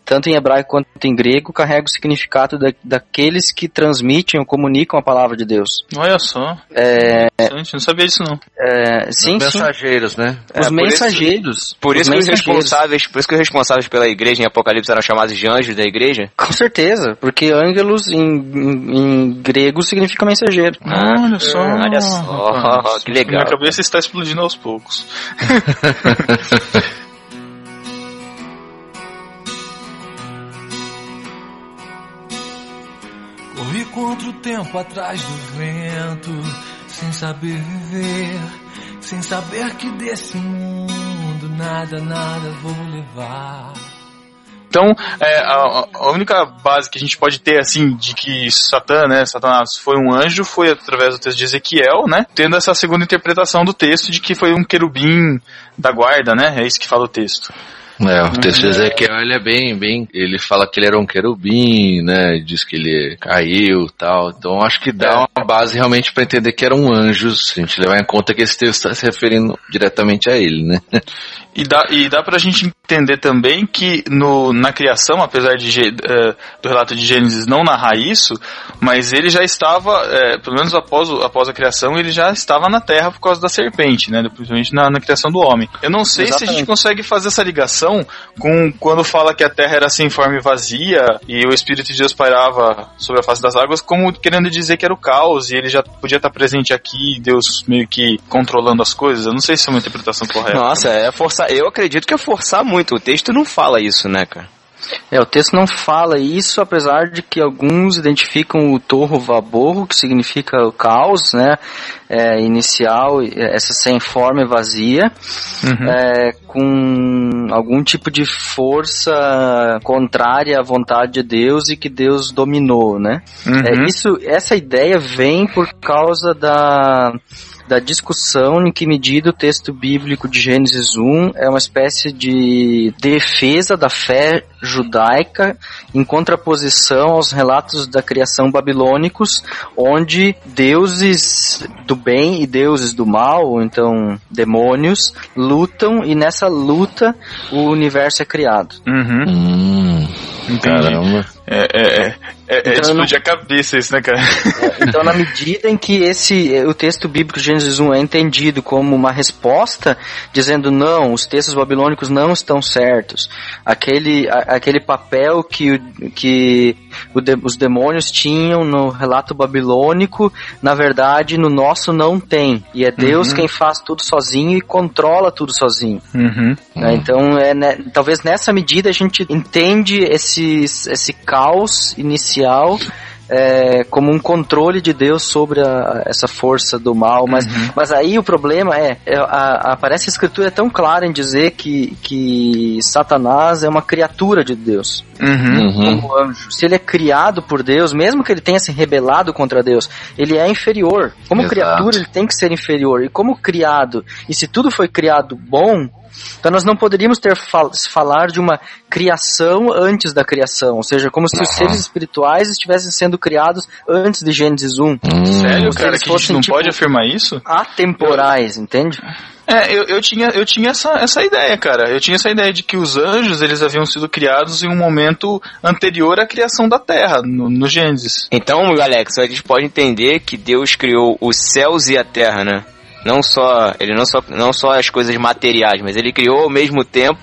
tanto em hebraico quanto em grego, carrega o significado da, daqueles que transmitem ou comunicam a palavra de Deus. Olha só. É, Interessante, não sabia disso não. é, sim, Os sim. mensageiros, né? Os É, por mensageiros. Por os isso, que os responsáveis, por isso que os responsáveis pela igreja em Apocalipse eram chamados de anjos da igreja? Com certeza, porque ângelos em, em, em grego significa mensageiro. Olha só. olha só, rapaz. que legal. Minha cabeça está explodindo aos poucos. Corri contra o tempo atrás do vento, sem saber viver, sem saber que desse mundo nada, nada vou levar. Então, é, a, a única base que a gente pode ter, assim, de que Satã, né, Satanás foi um anjo, foi através do texto de Ezequiel, né, tendo essa segunda interpretação do texto de que foi um querubim da guarda, né, é isso que fala o texto. É, o texto de Ezequiel, ele é bem, bem, ele fala que ele era um querubim, né, diz que ele caiu e tal, então acho que dá uma base realmente para entender que eram anjos, se a gente levar em conta que esse texto está se referindo diretamente a ele, né. E dá, e dá pra gente entender também que no, na criação, apesar de, eh, do relato de Gênesis não narrar isso, mas ele já estava, eh, pelo menos após, após a criação, ele já estava na Terra por causa da serpente, né? Principalmente na, na criação do homem. Eu não sei se a gente Exatamente. consegue fazer essa ligação com quando fala que a Terra era sem forma e vazia e o Espírito de Deus pairava sobre a face das águas, como querendo dizer que era o caos e ele já podia estar presente aqui, Deus meio que controlando as coisas. Eu não sei se é uma interpretação correta. Nossa, é forçar. Eu acredito que é forçar muito. O texto não fala isso, né, cara? É, o texto não fala isso, apesar de que alguns identificam o torro vaborro, que significa o caos, né, é, inicial, é, essa sem forma e vazia, é, com algum tipo de força contrária à vontade de Deus e que Deus dominou, né. Uhum. É, isso, essa ideia vem por causa da da discussão em que medida o texto bíblico de Gênesis 1 é uma espécie de defesa da fé judaica em contraposição aos relatos da criação babilônicos, onde deuses do bem e deuses do mal, ou então demônios, lutam e nessa luta o universo é criado. Uhum. Hum, caramba. É, é, é, é, é Então, explodir a cabeça isso, né, cara? Então, na medida em que esse o texto bíblico de Gênesis 1 é entendido como uma resposta, dizendo não, os textos babilônicos não estão certos, aquele, a- aquele papel que, que de- os demônios tinham no relato babilônico, na verdade, no nosso não tem. E é Deus Uhum. quem faz tudo sozinho e controla tudo sozinho. Uhum. né? Então, é, né, talvez nessa medida a gente entende esse, esse caos inicial é, como um controle de Deus sobre a- essa força do mal, mas, mas aí o problema é, é a, a, parece que a escritura é tão clara em dizer que, que Satanás é uma criatura de Deus Uhum. como anjo. Se ele é criado por Deus, mesmo que ele tenha se rebelado contra Deus, ele é inferior. Como Exato. criatura, ele tem que ser inferior. E como criado, e se tudo foi criado bom, então nós não poderíamos ter fal falar de uma criação antes da criação, ou seja, como se os seres espirituais estivessem sendo criados antes de Gênesis 1. Sério, Como se cara, que a gente fossem, não tipo, pode afirmar isso? Atemporais, entende? É, eu, eu tinha, eu tinha essa, essa ideia, cara. Eu tinha essa ideia de que os anjos, eles haviam sido criados em um momento anterior à criação da Terra, no, no Gênesis. Então, Alex, a gente pode entender que Deus criou os céus e a terra, né? Não só, ele não só, não só as coisas materiais, mas ele criou ao mesmo tempo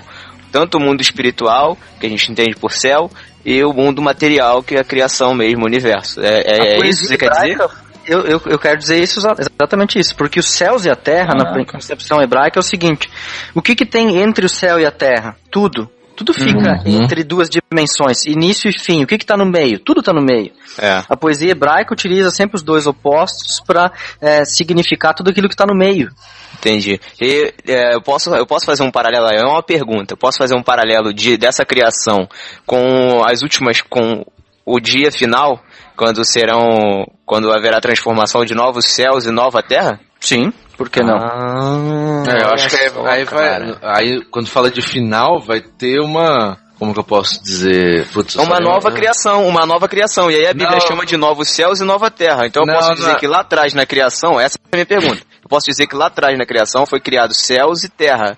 tanto o mundo espiritual, que a gente entende por céu, e o mundo material, que é a criação mesmo, o universo. É, é- é isso que você quer dizer? Eu, eu, eu quero dizer isso exa- exatamente isso, porque os céus e a terra, na Caraca. concepção hebraica, é o seguinte: o que, que tem entre o céu e a terra? Tudo. Tudo fica Uhum. entre duas dimensões, início e fim. O que está no meio? Tudo está no meio. É. A poesia hebraica utiliza sempre os dois opostos para significar tudo aquilo que está no meio. Entendi. E, é, eu, posso, eu posso fazer um paralelo, é uma pergunta, eu posso fazer um paralelo de, dessa criação com as últimas, com o dia final, quando serão, quando haverá transformação de novos céus e nova terra? Sim. Por que não? Ah, é, eu acho que aí, aí vai. Aí, quando fala de final, vai ter uma. Como que eu posso dizer? Putz, É uma sabe? nova criação, uma nova criação. E aí a Bíblia Não. chama de novos céus e nova terra. Então eu Não, posso dizer não. que lá atrás na criação, essa é a minha pergunta. Eu posso dizer que lá atrás na criação foi criado céus e terra.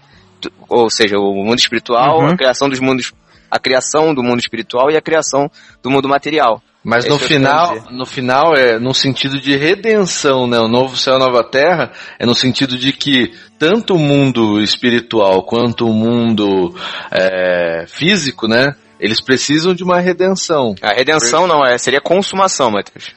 Ou seja, o mundo espiritual, Uhum. a criação dos mundos, a criação do mundo espiritual e a criação do mundo material. Mas É no quero final, no final é no sentido de redenção, né? O novo céu, nova terra é no sentido de que tanto o mundo espiritual quanto o mundo é, físico, né? Eles precisam de uma redenção. A redenção não, é, seria consumação, Matheus.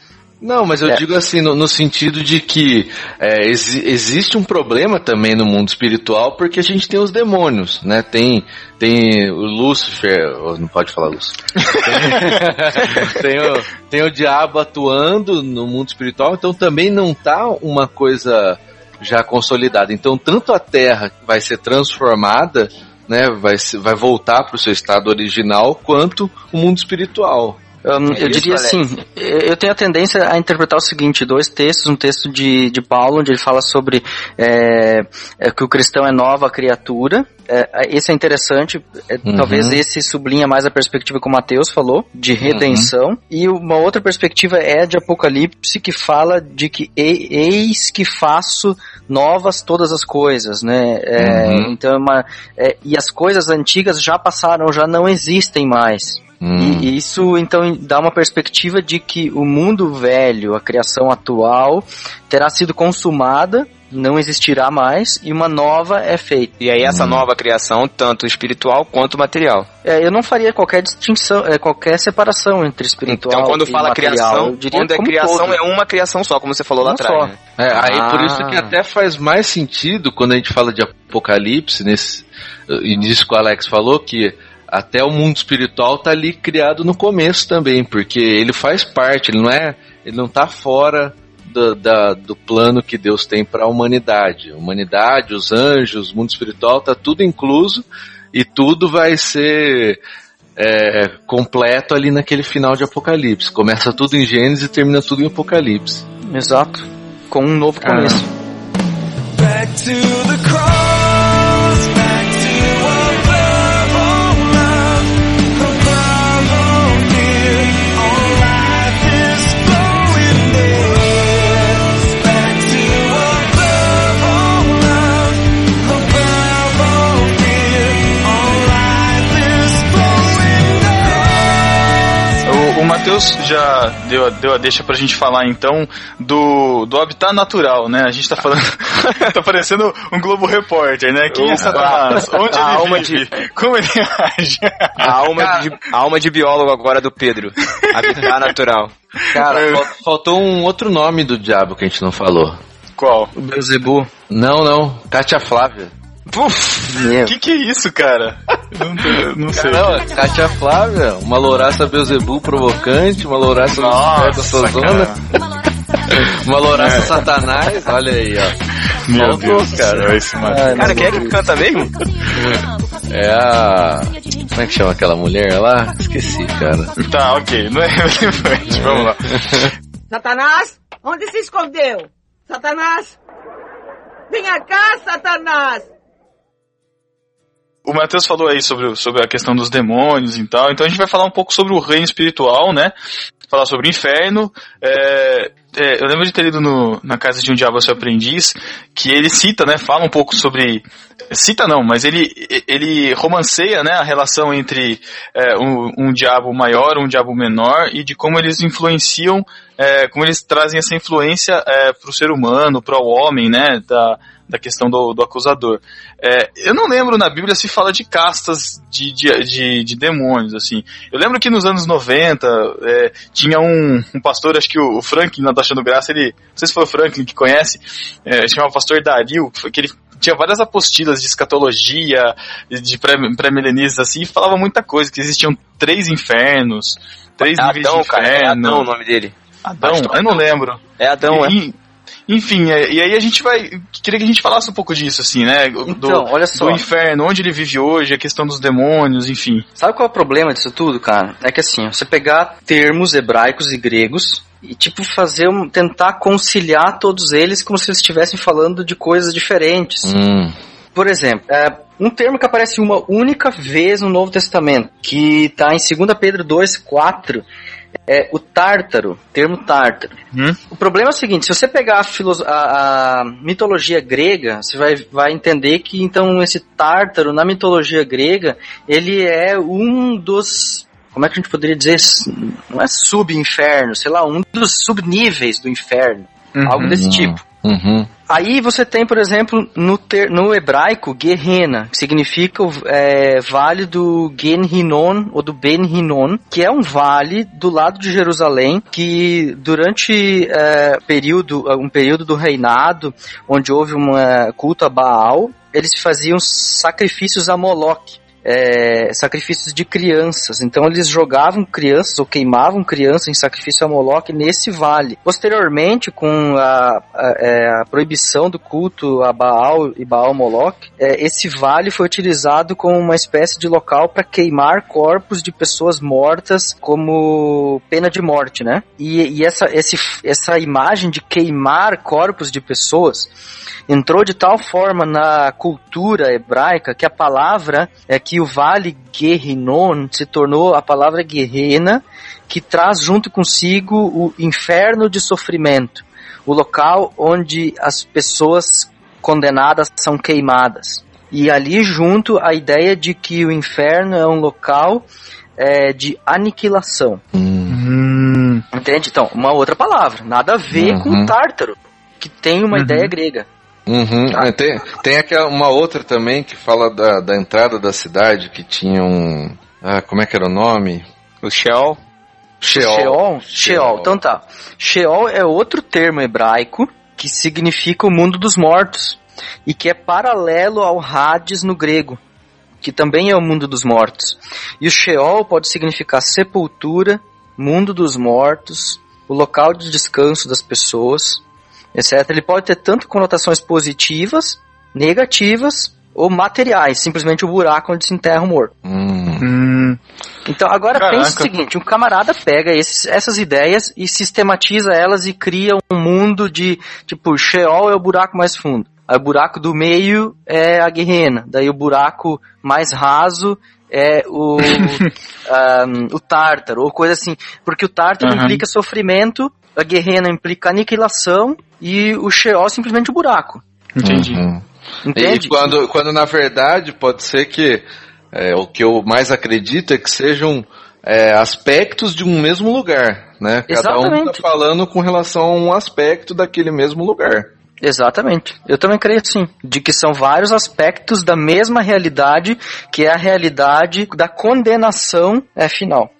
Não, mas eu É. digo assim, no, no sentido de que é, exi- existe um problema também no mundo espiritual, porque a gente tem os demônios, né? Tem, tem o Lúcifer, não pode falar Lúcifer. tem, o, tem o diabo atuando no mundo espiritual, então também não tá uma coisa já consolidada. Então, tanto a Terra vai ser transformada, né? Vai, vai voltar para o seu estado original, quanto o mundo espiritual. Hum, É eu isso, diria Alex? assim, eu tenho a tendência a interpretar o seguinte, dois textos, um texto de, de Paulo, onde ele fala sobre é, é, que o cristão é nova criatura, É, esse é interessante, é, Uhum. talvez esse sublinha mais a perspectiva que o Mateus falou, de Uhum. redenção, e uma outra perspectiva é de Apocalipse, que fala de que "E- eis que faço novas todas as coisas, né, É, Uhum. então é uma, é, e as coisas antigas já passaram, já não existem mais. Hum. E, e isso então dá uma perspectiva de que o mundo velho, a criação atual, terá sido consumada, não existirá mais e uma nova é feita. E aí essa nova criação, tanto espiritual quanto material. É, eu não faria qualquer distinção, é, qualquer separação entre espiritual Então quando e fala material. criação, Eu diria quando é criação todo. é uma criação só, como você falou lá atrás. né? É, aí por Ah. isso que até faz mais sentido quando a gente fala de Apocalipse, nesse, e nisso que o Alex falou, que até o mundo espiritual tá ali criado no começo também, porque ele faz parte, ele não é, ele não tá fora do, da- do plano que Deus tem para a humanidade. A humanidade, os anjos, o mundo espiritual, tá tudo incluso e tudo vai ser é, completo ali naquele final de Apocalipse. Começa tudo em Gênesis e termina tudo em Apocalipse. Exato. Com um novo começo. Back Matheus já deu, a- deu a deixa pra gente falar então do, do habitat natural, né? A gente tá falando. tá parecendo um Globo Repórter, né? Quem é Opa. Satanás? Onde A ele alma vive? Como ele age? A alma, de, a alma de biólogo agora do Pedro. Habitat natural. Cara, fal- faltou um outro nome do diabo que a gente não falou. Qual? O Beuzebu. Não, não. Kátia Flávia. Puf! Que que é isso, cara? Não, tô- não sei. Não, Kátia Flávia, uma louraça Beuzebu provocante, uma louraça Nossa, cara. uma louraça satanás, olha aí, ó. Meu Faltou, Deus do céu, esse mano. Ai, Cara, quem é que canta mesmo? É a... Como é que chama aquela mulher lá? Esqueci, cara. Tá, ok. Não é relevante. Vamos lá. Satanás, onde se escondeu? Satanás! Venha cá, Satanás! O Matheus falou aí sobre, sobre a questão dos demônios e tal, então a gente vai falar um pouco sobre o reino espiritual, né? Falar sobre o inferno. É, é, eu lembro de ter lido no, na Casa de um Diabo Seu Aprendiz, que ele cita, né? Fala um pouco sobre. Cita não, mas ele, ele romanceia né, a relação entre é, um, um diabo maior, um diabo menor, e de como eles influenciam, é, como eles trazem essa influência é, para o ser humano, para o homem, né? Da, da questão do, do acusador. É, eu não lembro na Bíblia se fala de castas de, de, de, de demônios, assim. Eu lembro que nos anos 90 é, tinha um, um pastor, acho que o, o Franklin, não tá achando graça, ele, não sei se foi o Franklin que conhece, é, chamava o pastor Dario, que, ele tinha várias apostilas de escatologia, de pré- pré-milenistas, assim, e falava muita coisa, que existiam três infernos, três níveis Adão, de cara. É inferno. Adão o nome dele. Adão? Eu não lembro. É Adão, é. Enfim, é, e aí a gente vai. Queria que a gente falasse um pouco disso, assim, né? Do, Então, olha só. do inferno, onde ele vive hoje, a questão dos demônios, enfim. Sabe qual é o problema disso tudo, cara? É que assim, você pegar termos hebraicos e gregos, e tipo fazer um, tentar conciliar todos eles como se eles estivessem falando de coisas diferentes. Hum. Por exemplo, é, um termo que aparece uma única vez no Novo Testamento, que está em 2 Pedro 2, 4, é o tártaro, termo tártaro. O problema é o seguinte, se você pegar a, filoso- a- a mitologia grega, você vai, vai entender que então esse tártaro na mitologia grega, ele é um dos como é que a gente poderia dizer? Não é sub-inferno, sei lá, um dos subníveis do inferno. Algo desse tipo. Uhum. Aí você tem, por exemplo, no, ter- no hebraico, Gehenna, que significa o é, vale do Gen Hinnon ou do Ben Hinnon, que é um vale do lado de Jerusalém, que durante é, período, um período do reinado, onde houve um culto a Baal, eles faziam sacrifícios a Moloch. É, sacrifícios de crianças. Então eles jogavam crianças ou queimavam crianças em sacrifício a Moloch nesse vale. Posteriormente, com a, a- é, a proibição do culto a Baal e Baal Moloch, é, esse vale foi utilizado como uma espécie de local para queimar corpos de pessoas mortas como pena de morte, né? E, e essa, esse, essa imagem de queimar corpos de pessoas entrou de tal forma na cultura hebraica que a palavra é que o vale Gehinnon se tornou a palavra Gehenna, que traz junto consigo o inferno de sofrimento, o local onde as pessoas condenadas são queimadas. E ali junto a ideia de que o inferno é um local é, de aniquilação. Entende? Então, uma outra palavra, nada a ver com Uhum. o tártaro, que tem uma ideia grega. Uhum. Ah, tem, tem aquela, uma outra também que fala da, da entrada da cidade, que tinha um. Ah, como é que era o nome? O Sheol. Sheol. Sheol? Sheol. Então tá. Sheol é outro termo hebraico que significa o mundo dos mortos e que é paralelo ao Hades no grego, que também é o mundo dos mortos. E o Sheol pode significar sepultura, mundo dos mortos, o local de descanso das pessoas, etc. Ele pode ter tanto conotações positivas, negativas ou materiais, simplesmente o buraco onde se enterra o morto. Então, agora Caraca. pense o seguinte: um camarada pega esses- essas ideias e sistematiza elas e cria um mundo de, tipo, Sheol é o buraco mais fundo. Aí o buraco do meio é a Guerrena. Daí o buraco mais raso é o, ahm, o Tártaro, ou coisa assim. Porque o Tártaro Aham. implica sofrimento, a Guerrena implica aniquilação e o Sheol simplesmente o buraco. Entendi. Uhum. Entende? E quando, quando na verdade pode ser que é, o que eu mais acredito é que sejam é, aspectos de um mesmo lugar, né? Cada um Exatamente. tá falando com relação a um aspecto daquele mesmo lugar. Exatamente. Eu também creio sim, de que são vários aspectos da mesma realidade, que é a realidade da condenação é, final.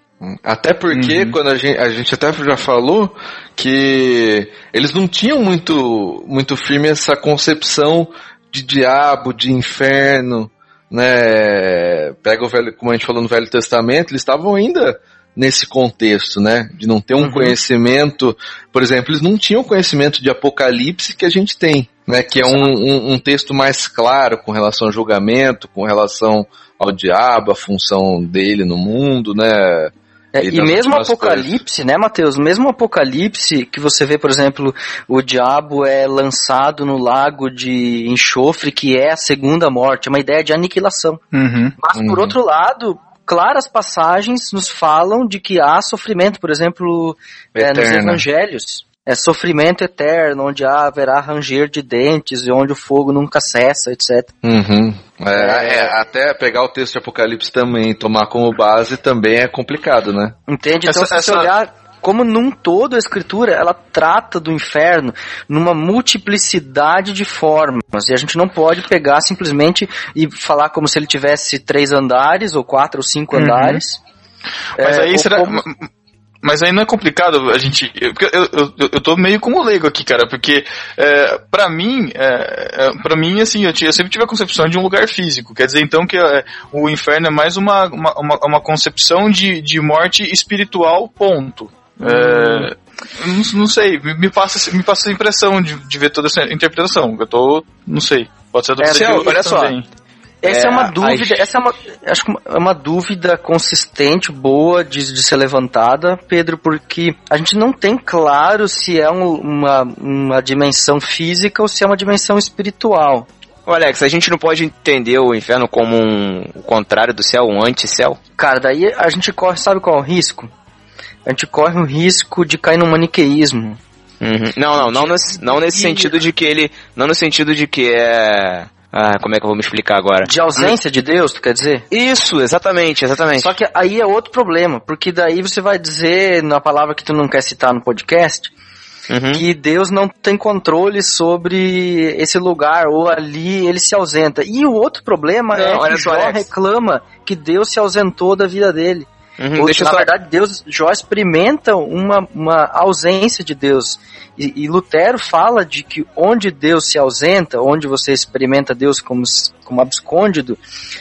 Até porque quando a gente, a gente até já falou que eles não tinham muito, muito firme essa concepção de diabo, de inferno, né? Pega o velho, como a gente falou no Velho Testamento, eles estavam ainda nesse contexto, né? De não ter um conhecimento, por exemplo, eles não tinham conhecimento de Apocalipse que a gente tem, né? Que é um, um, um texto mais claro com relação ao julgamento, com relação ao diabo, a função dele no mundo, né? É, e mesmo Apocalipse, né, Mateus? Mesmo Apocalipse, que você vê, por exemplo, o diabo é lançado no lago de enxofre, que é a segunda morte, é uma ideia de aniquilação. Uhum. Mas, por outro lado, claras passagens nos falam de que há sofrimento, por exemplo, é, nos evangelhos. É sofrimento eterno, onde há, haverá ranger de dentes e onde o fogo nunca cessa, etc. Uhum. É, é, até pegar o texto de Apocalipse também e tomar como base também é complicado, né? Entende? Então, Essa- se você essa- olhar como num todo a escritura, ela trata do inferno numa multiplicidade de formas. E a gente não pode pegar simplesmente e falar como se ele tivesse três andares, ou quatro ou cinco Uhum. andares. Mas É, aí ou será. como- Mas aí não é complicado a gente. Eu, eu, eu, tô meio como leigo aqui, cara, porque é, pra mim, é, é, pra mim, assim, eu, eu sempre tive a concepção de um lugar físico. Quer dizer, então, que é, o inferno é mais uma, uma, uma, uma concepção de, de morte espiritual, ponto. É, não, não sei, me, passa, me passa essa impressão de, de ver toda essa interpretação. Eu tô. Não sei. Pode ser do É, você que eu olha só, também. Essa é, uma as- dúvida, essa é uma, acho que é uma dúvida consistente, boa de, de ser levantada, Pedro, porque a gente não tem claro se é um- uma, uma dimensão física ou se é uma dimensão espiritual. Ô Alex, a gente não pode entender o inferno como um, o contrário do céu, um anticéu? Cara, daí a gente corre, sabe qual é o risco? A gente corre o risco de cair no maniqueísmo. Uhum. Não, não, não nesse, não nesse sentido de que ele. Não no sentido de que é. Ah, como é que eu vou me explicar agora? De ausência de Deus, tu quer dizer? Isso, exatamente, exatamente. Só que aí é outro problema, porque daí você vai dizer, na palavra que tu não quer citar no podcast, Uhum. que Deus não tem controle sobre esse lugar, ou ali ele se ausenta. E o outro problema Não, é que Jó reclama que Deus se ausentou da vida dele. Uhum, Ou, deixa na só- verdade, Deus, Jó experimenta uma, uma ausência de Deus. E, e Lutero fala de que onde Deus se ausenta, onde você experimenta Deus como, como abscôndido,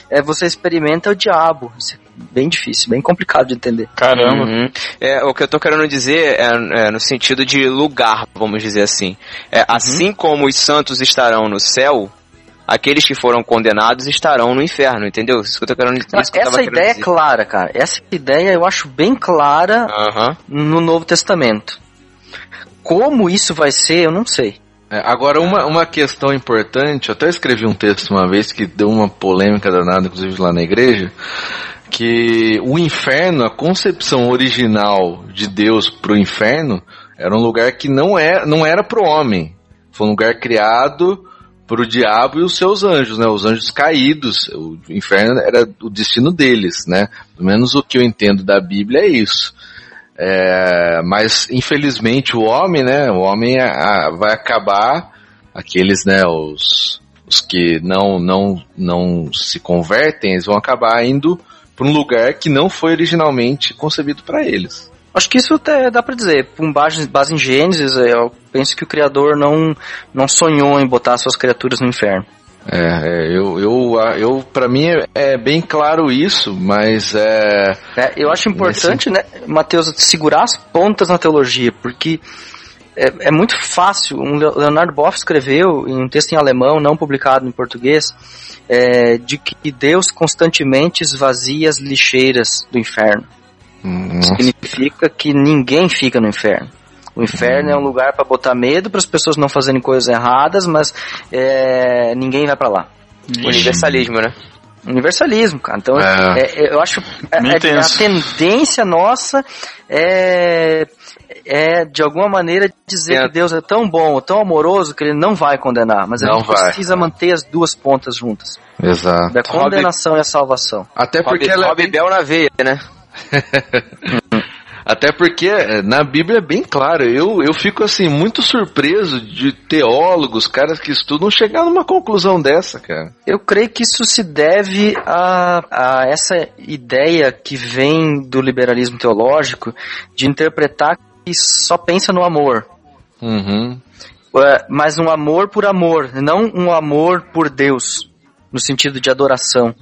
é, você experimenta o diabo. Isso é bem difícil, bem complicado de entender. Caramba. Uhum. É, o que eu tô querendo dizer é, é no sentido de lugar, vamos dizer assim. É, Assim como os santos estarão no céu, aqueles que foram condenados estarão no inferno, entendeu? Isso que eu tô querendo, isso que eu tava Essa ideia é clara, cara. Essa ideia eu acho bem clara no Novo Testamento. Como isso vai ser, eu não sei. É, agora, uma, uma questão importante, eu até escrevi um texto uma vez que deu uma polêmica danada, inclusive lá na igreja, que o inferno, a concepção original de Deus pro inferno, era um lugar que não, é, não era pro homem. Foi um lugar criado pro diabo e os seus anjos, né? Os anjos caídos. O inferno era o destino deles, né? Pelo menos o que eu entendo da Bíblia é isso. É, mas infelizmente o homem, né? O homem a- a- vai acabar aqueles, né? Os, os que não não não se convertem, eles vão acabar indo para um lugar que não foi originalmente concebido para eles. Acho que isso até dá pra dizer. Com base, base em Gênesis, eu penso que o Criador não, não sonhou em botar suas criaturas no inferno. É, é, eu, eu, eu para mim é, é bem claro isso, mas é, É, eu acho importante, né, Mateus, segurar as pontas na teologia, porque é, é muito fácil. Um Le- Leonardo Boff escreveu em um texto em alemão, não publicado em português, é, de que Deus constantemente esvazia as lixeiras do inferno. Hum, Significa que ninguém fica no inferno. O inferno é um lugar para botar medo, para as pessoas não fazerem coisas erradas, mas é, ninguém vai para lá. Universalismo, né? Universalismo, cara. Então, É. é- é- eu acho é- é- a tenso. tendência nossa é, é de alguma maneira dizer É. que Deus é tão bom, tão amoroso que ele não vai condenar, mas a Não gente vai. precisa manter as duas pontas juntas, exato. da condenação e a salvação. Até porque Rob, ela é Rob Bell na veia, né? Até porque eh, na Bíblia é bem claro. Eu, eu fico assim muito surpreso de teólogos, caras que estudam, chegar numa conclusão dessa, cara. Eu creio que isso se deve a, a essa ideia que vem do liberalismo teológico de interpretar que só pensa no amor. Uhum. É, mas um amor por amor, não um amor por Deus, no sentido de adoração.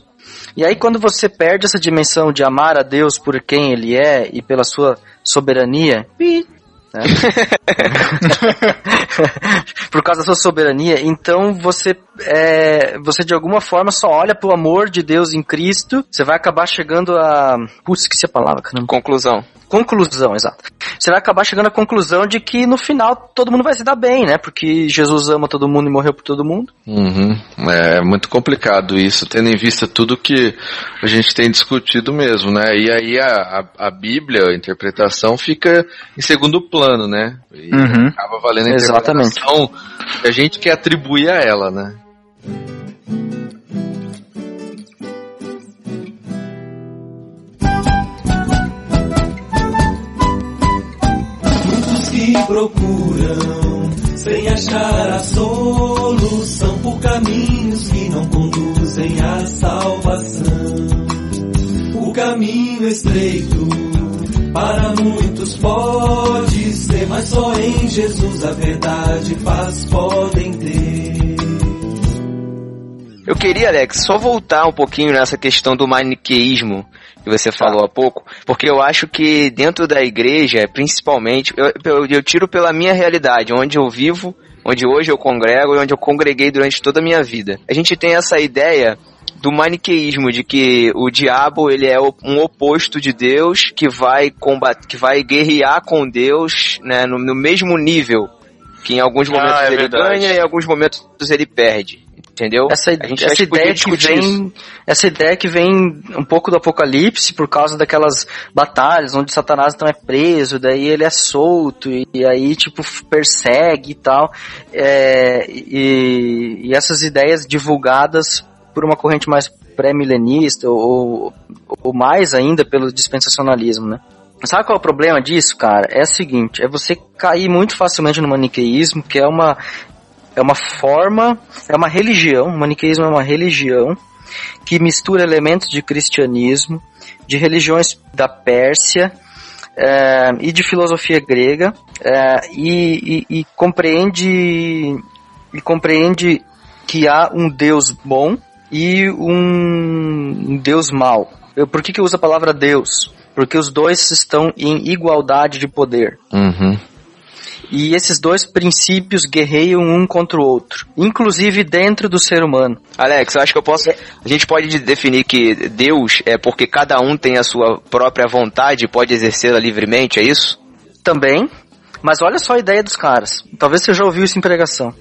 E aí quando você perde essa dimensão de amar a Deus por quem Ele é e pela sua soberania, pi, né? por causa da sua soberania, então você é, você de alguma forma só olha pro amor de Deus em Cristo, você vai acabar chegando a... Putz, esqueci a palavra, caramba. Conclusão. Conclusão, exato. Você vai acabar chegando à conclusão de que no final todo mundo vai se dar bem, né? Porque Jesus ama todo mundo e morreu por todo mundo. Uhum. É muito complicado isso, tendo em vista tudo que a gente tem discutido mesmo, né? E aí a, a, a Bíblia, a interpretação, fica em segundo plano, né? E Uhum. acaba valendo a Exatamente. interpretação que a gente quer atribuir a ela, né? Muitos que procuram sem achar a solução por caminhos que não conduzem à salvação. O caminho estreito para muitos pode ser, mas só em Jesus a verdade e paz podem ter. Eu queria, Alex, só voltar um pouquinho nessa questão do maniqueísmo que você falou há pouco, porque eu acho que dentro da igreja, principalmente, eu, eu, eu tiro pela minha realidade, onde eu vivo, onde hoje eu congrego e onde eu congreguei durante toda a minha vida. A gente tem essa ideia do maniqueísmo, de que o diabo ele é um oposto de Deus que vai combater, que vai guerrear com Deus, né, no, no mesmo nível, que em alguns Ah, momentos é ele verdade. ganha e em alguns momentos ele perde. Entendeu? Essa, essa ideia que discutir isso. vem, essa ideia que vem um pouco do Apocalipse por causa daquelas batalhas onde Satanás então é preso, daí ele é solto e, e aí tipo persegue e tal, É, e, e essas ideias divulgadas por uma corrente mais pré-milenista ou, ou mais ainda pelo dispensacionalismo, né? Sabe qual é o problema disso, cara? É o seguinte, é você cair muito facilmente no maniqueísmo, que é uma é uma forma, é uma religião, o maniqueísmo é uma religião que mistura elementos de cristianismo, de religiões da Pérsia eh, e de filosofia grega eh, e, e- e compreende e compreende que há um Deus bom e um, um Deus mau. Eu- Por que, que eu uso a palavra Deus? Porque os dois estão em igualdade de poder. Uhum. E esses dois princípios guerreiam um contra o outro, inclusive dentro do ser humano. Alex, eu acho que eu posso. A gente pode definir que Deus é porque cada um tem a sua própria vontade e pode exercê-la livremente, é isso? Também, mas olha só a ideia dos caras. Talvez você já ouviu isso em pregação.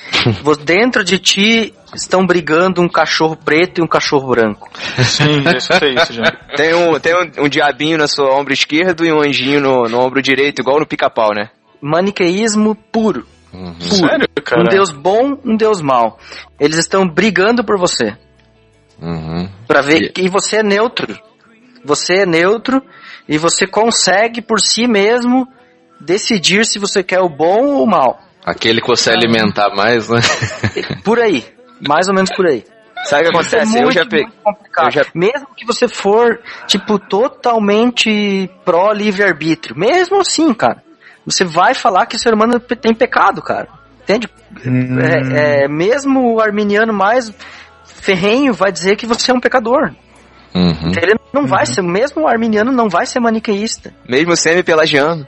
Dentro de ti estão brigando um cachorro preto e um cachorro branco. Sim, já escutei isso já. Tem um, tem um, um diabinho no seu ombro esquerdo e um anjinho no, no ombro direito, igual no pica-pau, né? Maniqueísmo puro. puro. Sério, cara? Um Deus bom, um Deus mau. Eles estão brigando por você. Uhum. Pra ver que você é neutro. Você é neutro e você consegue por si mesmo decidir se você quer o bom ou o mal. Aquele que você alimentar mais, né? Por aí. Mais ou menos por aí. Sabe o que é acontece? eu muito, já peguei. complicado. Mesmo que você for, tipo, totalmente pró livre-arbítrio. Mesmo assim, cara. Você vai falar que o ser humano tem pecado, cara. Entende? É, é, mesmo o arminiano mais ferrenho vai dizer que você é um pecador. Uhum. Ele não vai ser, mesmo o arminiano não vai ser maniqueísta. Mesmo semi-pelagiano.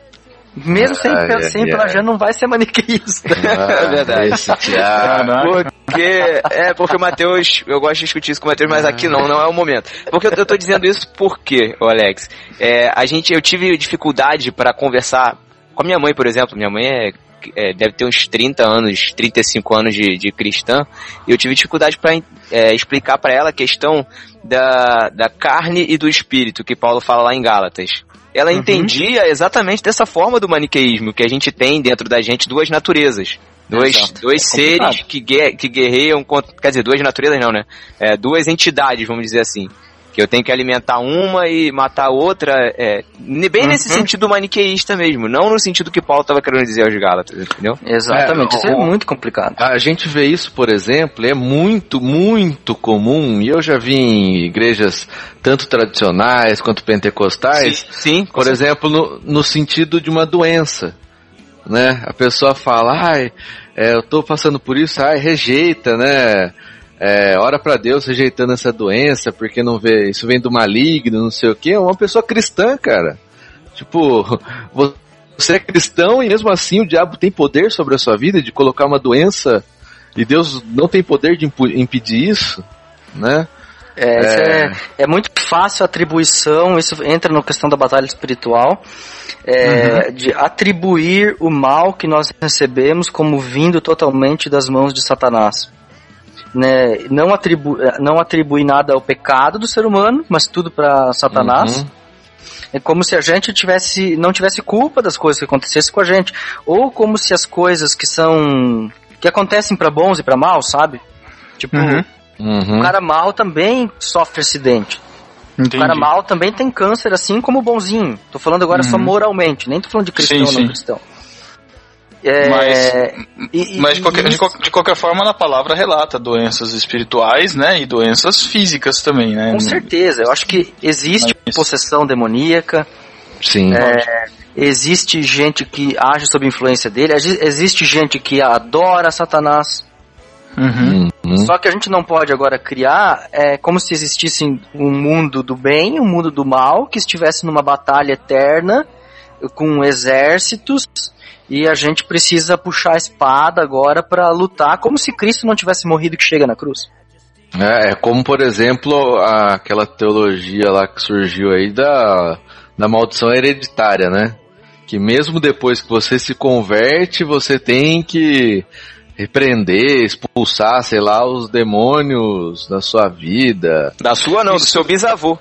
Mesmo sem, Ai, ai, sem ai. pelagiano não vai ser maniqueísta. é verdade. esse Thiago. Porque, é, porque o Matheus, eu gosto de discutir isso com o Matheus, mas aqui não, não é o momento. Porque eu, eu tô dizendo isso porque, Alex, é, a gente, eu tive dificuldade para conversar com a minha mãe, por exemplo. Minha mãe é, é, deve ter uns 30 anos, 35 anos de, de cristã, e eu tive dificuldade para explicar para ela a questão da, da carne e do espírito, que Paulo fala lá em Gálatas. Ela entendia exatamente dessa forma do maniqueísmo, que a gente tem dentro da gente duas naturezas. Dois, Exato. dois É seres que, que guerreiam contra. Quer dizer, duas naturezas não, né? É, duas entidades, vamos dizer assim. Que eu tenho que alimentar uma e matar a outra. É, bem nesse sentido maniqueísta mesmo. Não no sentido que Paulo estava querendo dizer aos Gálatas, entendeu? Exatamente, É, isso é muito complicado. A gente vê isso, por exemplo, é muito, muito comum, e eu já vi em igrejas tanto tradicionais quanto pentecostais, Sim, por exemplo, no, no sentido de uma doença, né? A pessoa fala, ai, é, eu tô passando por isso, ai, rejeita, né? É, ora pra Deus rejeitando essa doença, porque não vê, isso vem do maligno, não sei o que, é uma pessoa cristã, cara. Tipo, você é cristão e mesmo assim o diabo tem poder sobre a sua vida de colocar uma doença e Deus não tem poder de impedir isso, né? É, isso é, é muito fácil a atribuição, isso entra na questão da batalha espiritual, é, de atribuir o mal que nós recebemos como vindo totalmente das mãos de Satanás. Né, não, atribu não atribui nada ao pecado do ser humano, mas tudo para Satanás. Uhum. É como se a gente tivesse, não tivesse culpa das coisas que acontecessem com a gente, ou como se as coisas que são que acontecem para bons e para maus, sabe? Tipo, Uhum. o cara mal também sofre acidente. Entendi. O cara mal também tem câncer, assim como o bonzinho. Tô falando agora só Uhum. moralmente, nem tô falando de cristão Sim, ou não sim. cristão. É, Mas- e- Mas de qualquer, e- de, de qualquer forma, a palavra relata doenças espirituais, né? E doenças físicas também, né? Com certeza, eu acho que existe possessão demoníaca. Sim. é, existe gente que age sob influência dele. exi- Existe gente que adora Satanás. Uhum. Só que a gente não pode agora criar é como se existisse um mundo do bem e um mundo do mal que estivesse numa batalha eterna com exércitos e a gente precisa puxar a espada agora pra lutar como se Cristo não tivesse morrido que chega na cruz. É, é como, por exemplo, a- aquela teologia lá que surgiu aí da, da maldição hereditária, né? Que mesmo depois que você se converte, você tem que repreender, expulsar, sei lá, os demônios da sua vida. Da sua não, do seu bisavô.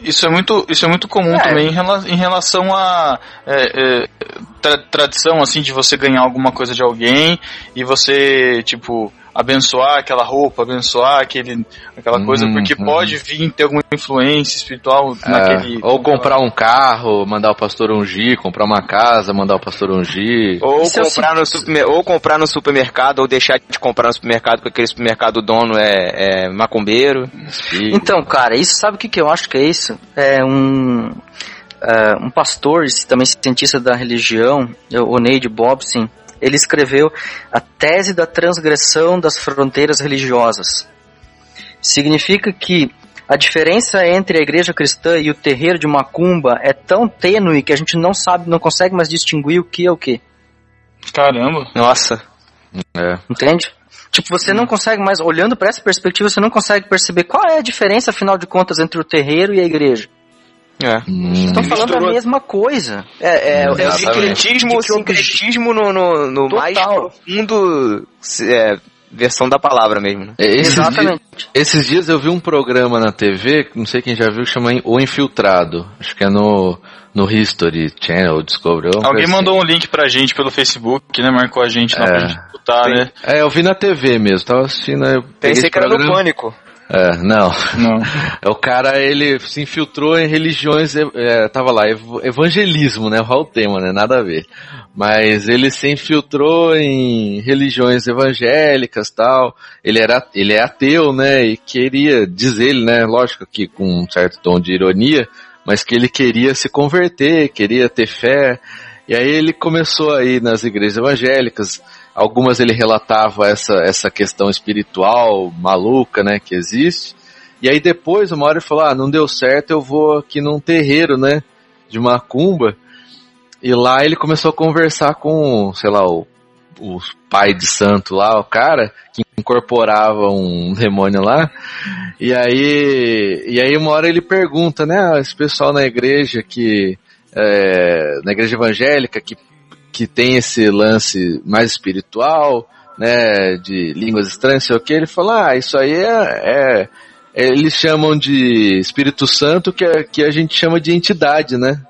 Isso é muito, isso é muito comum É. também em, rela- em relação a é, é, tra- tradição, assim, de você ganhar alguma coisa de alguém e você, tipo, abençoar aquela roupa, abençoar aquele, aquela coisa, porque Uhum. pode vir ter alguma influência espiritual É, naquele... ou comprar um carro, mandar o pastor ungir, comprar uma casa, mandar o pastor ungir. Ou Isso é comprar, no supermer- ou comprar no supermercado, ou deixar de comprar no supermercado, porque aquele supermercado dono é, é macumbeiro. Então, cara, isso sabe o que, que eu acho que é isso? É um, é, um pastor, também cientista da religião, o Neide Bobson, ele escreveu a tese da transgressão das fronteiras religiosas. Significa que a diferença entre a igreja cristã e o terreiro de Macumba é tão tênue que a gente não sabe, não consegue mais distinguir o que é o que. Caramba. Nossa. É. Entende? Tipo, você não consegue mais, olhando para essa perspectiva, você não consegue perceber qual é a diferença, afinal de contas, entre o terreiro e a igreja. É. Estão falando a Misturou- mesma coisa. É, é, é o sincretismo, o sincretismo no, no, no mais profundo é, versão da palavra mesmo. Né? É, Esses Exatamente. Dias, esses dias eu vi um programa na TV, não sei quem já viu, chama O Infiltrado. Acho que é no, no History Channel, Discovery. alguma Alguém coisa assim. mandou um link pra gente pelo Facebook, né? Marcou a gente lá É. pra gente escutar, né? É, eu vi na TV mesmo, tava assistindo. Pensei esse que era no pânico. É, não. Não. É, O cara, ele se infiltrou em religiões, é, tava lá, ev- evangelismo, né? Qual o tema, né? Nada a ver. Mas ele se infiltrou em religiões evangélicas tal. Ele era, ele é ateu, né? E queria, diz ele, né? Lógico que com um certo tom de ironia, mas que ele queria se converter, queria ter fé. E aí ele começou aí nas igrejas evangélicas. Algumas ele relatava essa, essa questão espiritual maluca, né? Que existe. E aí depois, uma hora ele falou, ah, não deu certo, eu vou aqui num terreiro, né, de macumba. E lá ele começou a conversar com, sei lá, o, o pai de santo lá, o cara, que incorporava um demônio lá. E aí, e aí uma hora ele pergunta, né, ah, esse pessoal na igreja que, é, na igreja evangélica que, que tem esse lance mais espiritual, né, de línguas estranhas, sei o que, ele fala, ah, isso aí é, é eles chamam de Espírito Santo, que, é, que a gente chama de entidade, né?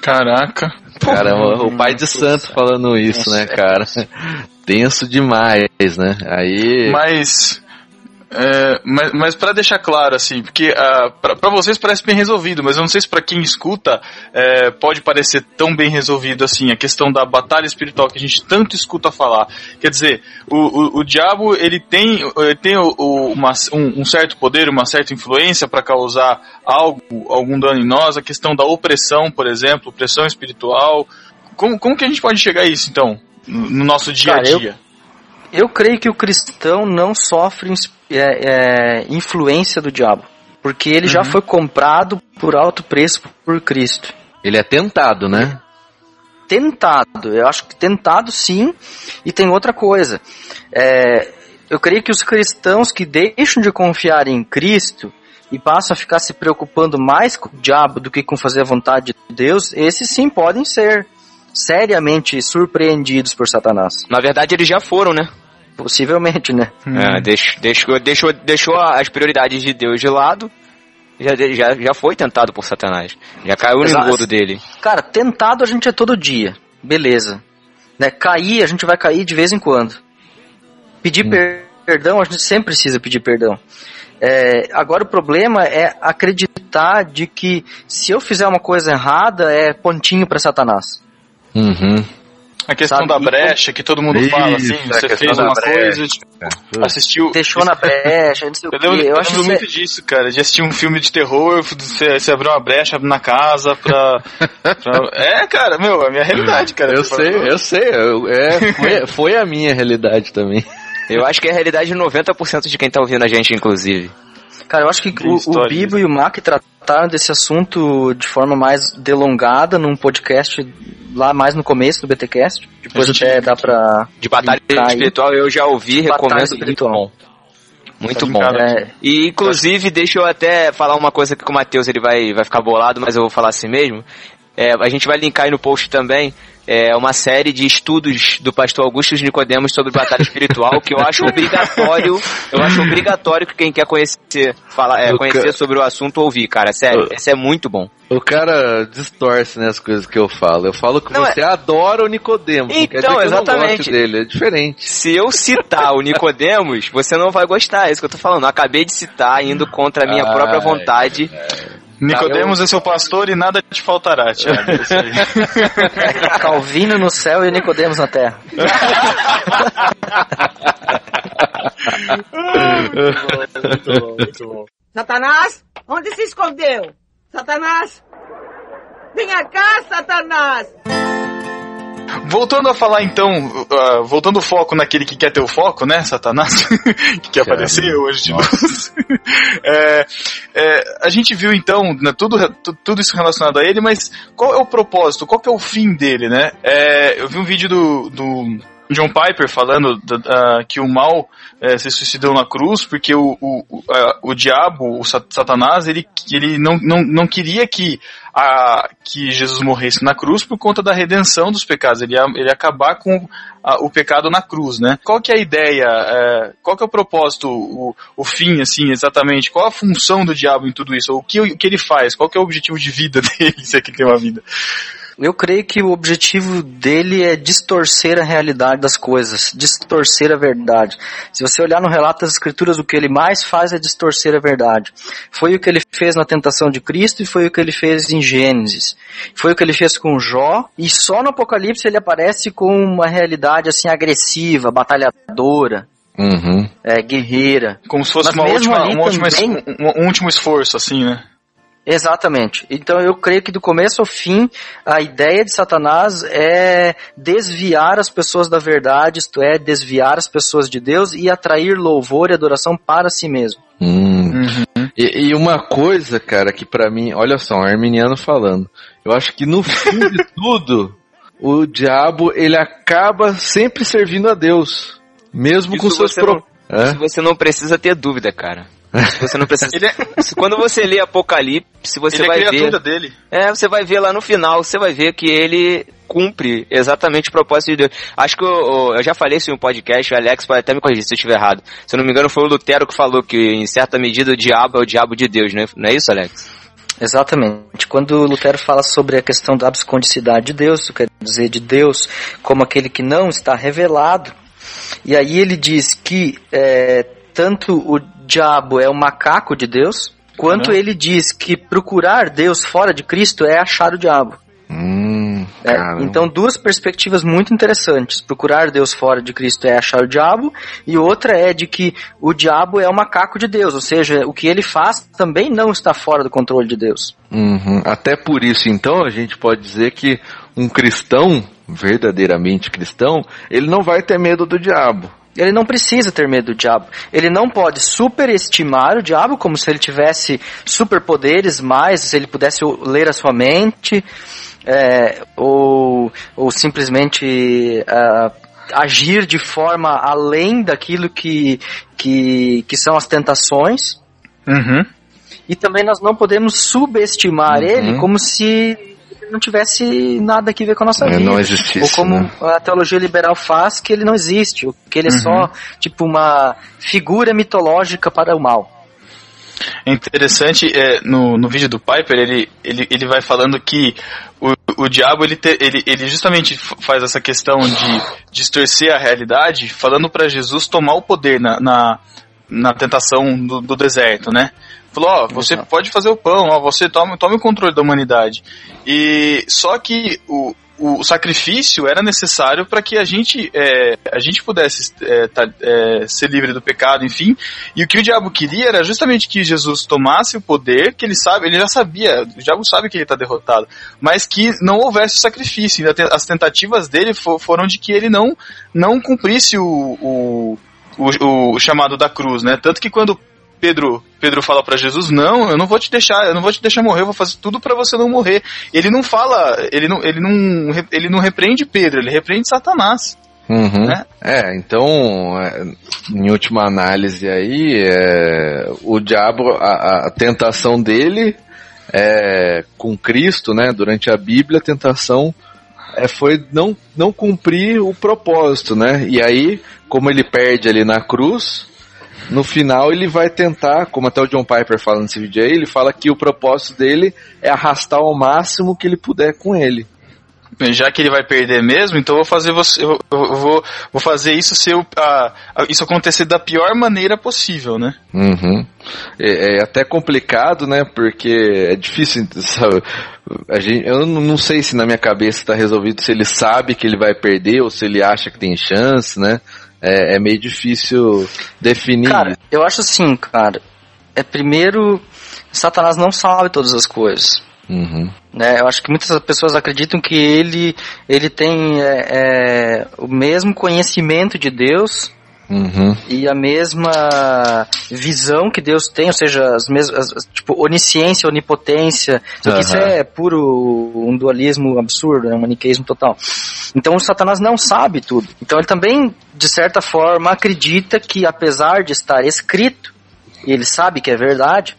Caraca. Cara, o, o pai de santo falando isso, né, cara? Tenso demais, né? Aí. Mas. É, mas, mas para deixar claro, assim, porque ah, pra para vocês parece bem resolvido, mas eu não sei se pra quem escuta é, pode parecer tão bem resolvido assim, a questão da batalha espiritual que a gente tanto escuta falar. Quer dizer, o, o, o diabo ele tem, ele tem o- o- uma- um, um certo poder, uma certa influência para causar algo, algum dano em nós, a questão da opressão, por exemplo, opressão espiritual. Como, como que a gente pode chegar a isso, então, no no nosso dia a dia? Eu creio que o cristão não sofre é, é, influência do diabo. Porque ele já foi comprado por alto preço por Cristo. Ele é tentado, né? Tentado, eu acho que tentado sim. E tem outra coisa. É, eu creio que os cristãos que deixam de confiar em Cristo e passam a ficar se preocupando mais com o diabo do que com fazer a vontade de Deus, esses sim podem ser seriamente surpreendidos por Satanás. Na verdade, eles já foram, né? Possivelmente, né? É, deixou, deixou, deixou, deixou as prioridades de Deus de lado. Já, já, já foi tentado por Satanás. Já caiu no engodo dele. Cara, tentado a gente é todo dia. Beleza. Né? Cair, a gente vai cair de vez em quando. Pedir per- perdão, a gente sempre precisa pedir perdão. É, agora o problema é acreditar de que se eu fizer uma coisa errada é pontinho pra Satanás. Uhum. A questão Sabe, da brecha que todo mundo fala, assim, Isso, você fez uma brecha. coisa, tipo, assistiu. Deixou na brecha, não sei o Eu quê. Eu lembro isso é- muito disso, cara. De assistir um filme de terror, você, você abriu uma brecha na casa pra, pra- É, cara, meu, é a minha realidade, cara. Eu sei, eu sei. eu- é, foi, foi a minha realidade também. Eu acho que é a realidade de 90% de quem tá ouvindo a gente, inclusive. Cara, eu acho que o, o Bibo e o Mac trataram desse assunto de forma mais delongada num podcast lá mais no começo do BTcast. Depois A gente- até dá pra. De batalha linkar aí. espiritual eu já ouvi, Batalha recomendo. espiritual. muito bom. Muito Tá bom. É, E inclusive, deixa eu até falar uma coisa que com o Matheus ele vai, vai ficar bolado, mas eu vou falar assim mesmo. É, a gente vai linkar aí no post também. É uma série de estudos do pastor Augusto de Nicodemos sobre batalha espiritual que eu acho obrigatório, eu acho obrigatório que quem quer conhecer, falar, é, conhecer ca- sobre o assunto ouvir, cara. Sério, esse é muito bom. O cara distorce né, as coisas que eu falo. Eu falo que Não, você adora o Nicodemo. não quer dizer Então, exatamente. dele, é diferente. Se eu citar o Nicodemos, você não vai gostar, é isso que eu tô falando. Eu acabei de citar, indo contra a minha Ai, própria vontade. Nicodemos é seu pastor e nada te faltará, Thiago. É isso aí. Calvino no céu e Nicodemos na terra. Satanás, onde se escondeu? Satanás! Venha cá, Satanás! Voltando a falar então, ah, voltando o foco naquele que quer ter o foco, né, Satanás, que quer aparecer hoje de luz. É, é, a gente viu então né, tudo, tu- tudo isso relacionado a ele, mas qual é o propósito, qual que é o fim dele, né? É, eu vi um vídeo do, do John Piper falando que o mal é, se suicidou na cruz porque o, o, o, diabo, o sa- Satanás, ele, ele não, não, não queria que, a, que Jesus morresse na cruz por conta da redenção dos pecados. Ele ia, ele ia acabar com a- o pecado na cruz, né? Qual que é a ideia? é, qual que é o propósito, o, o fim, assim, exatamente? Qual a função do diabo em tudo isso? O que, o que ele faz? Qual que é o objetivo de vida dele, se é que ele tem uma vida? Eu creio que o objetivo dele é distorcer a realidade das coisas, distorcer a verdade. Se você olhar no relato das escrituras, o que ele mais faz é distorcer a verdade. Foi o que ele fez na tentação de Cristo e foi o que ele fez em Gênesis. Foi o que ele fez com Jó e só no Apocalipse ele aparece com uma realidade assim agressiva, batalhadora, Uhum. é, guerreira. Como se fosse uma última, uma última, um, um último esforço, assim, né? Exatamente. Então eu creio que do começo ao fim, a ideia de Satanás é desviar as pessoas da verdade, isto é, desviar as pessoas de Deus e atrair louvor e adoração para si mesmo. Hum. E, e uma coisa, cara, que pra mim, olha só, um arminiano falando, eu acho que no fim de tudo, o diabo ele acaba sempre servindo a Deus, mesmo com Isso seus você pro... não- Hã? Isso você não precisa ter dúvida, cara. Você não precisa. Se- Quando você lê Apocalipse, você Ele é vai criatura ver. dele. É, você vai ver lá no final, você vai ver que ele cumpre exatamente o propósito de Deus. Acho que eu, eu já falei isso em um podcast, o Alex pode até me corrigir se eu estiver errado. Se eu não me engano, foi o Lutero que falou que, em certa medida, o diabo é o diabo de Deus, não é, não é isso, Alex? Exatamente. Quando Lutero fala sobre a questão da abscondicidade de Deus, isso quer dizer de Deus como aquele que não está revelado, e aí ele diz que é, tanto o diabo é o macaco de Deus, quanto Uhum. ele diz que procurar Deus fora de Cristo é achar o diabo. Hum, É, então, duas perspectivas muito interessantes. Procurar Deus fora de Cristo é achar o diabo, e outra é de que o diabo é o macaco de Deus, ou seja, o que ele faz também não está fora do controle de Deus. Uhum. Até por isso, então, a gente pode dizer que um cristão, verdadeiramente cristão, ele não vai ter medo do diabo. Ele não precisa ter medo do diabo. Ele não pode superestimar o diabo como se ele tivesse superpoderes mais, se ele pudesse ler a sua mente, é, ou, ou simplesmente ah, agir de forma além daquilo que, que, que são as tentações. Uhum. E também nós não podemos subestimar Uhum. ele como se não tivesse nada a ver com a nossa É, vida. não existisse, Ou como né? a teologia liberal faz, que ele não existe, que ele é Uhum. só tipo uma figura mitológica para o mal. É interessante, é, no, no vídeo do Piper, ele, ele, ele vai falando que o, o diabo, ele, te- ele, ele justamente faz essa questão de distorcer a realidade, falando para Jesus tomar o poder na, na, na tentação do, do deserto, né? Falou, ó, você pode fazer o pão, ó, você tome, tome o controle da humanidade. E só que o, o sacrifício era necessário para que a gente, é, a gente pudesse é, tá- é, ser livre do pecado, enfim. E o que o diabo queria era justamente que Jesus tomasse o poder, que ele sabe, ele já sabia, o diabo sabe que ele está derrotado, mas que não houvesse o sacrifício. As tentativas dele fo- foram de que ele não, não cumprisse o, o, o, o chamado da cruz, né? Tanto que quando Pedro, Pedro fala para Jesus: "Não, eu não vou te deixar, eu não vou te deixar morrer, eu vou fazer tudo para você não morrer". Ele não fala, ele não, ele não, ele não repreende Pedro, ele repreende Satanás. Uhum. Né? É, então, é, em última análise aí, é, o diabo, a, a tentação dele é, com Cristo, né, durante a Bíblia, a tentação é, foi não, não cumprir o propósito, né? E aí, como ele perde ali na cruz, no final ele vai tentar, como até o John Piper fala nesse vídeo aí, ele fala que o propósito dele é arrastar ao máximo que ele puder com ele. Já que ele vai perder mesmo, então eu vou fazer você, eu, vou, vou fazer isso ser isso acontecer da pior maneira possível, né? Uhum. É, é até complicado, né? Porque é difícil, sabe? A gente, eu não não sei se na minha cabeça está resolvido se ele sabe que ele vai perder ou se ele acha que tem chance, né? É, é meio difícil definir. Cara, eu acho assim, cara. É primeiro, Satanás não sabe todas as coisas. Uhum. né? Eu acho que muitas pessoas acreditam que ele, ele tem é, é, o mesmo conhecimento de Deus Uhum. e a mesma visão que Deus tem, ou seja, as mesmas, as- tipo, onisciência, onipotência, só que isso Aham. é puro um dualismo absurdo, é um maniqueísmo total. Então o Satanás não sabe tudo. Então ele também, de certa forma, acredita que apesar de estar escrito, e ele sabe que é verdade,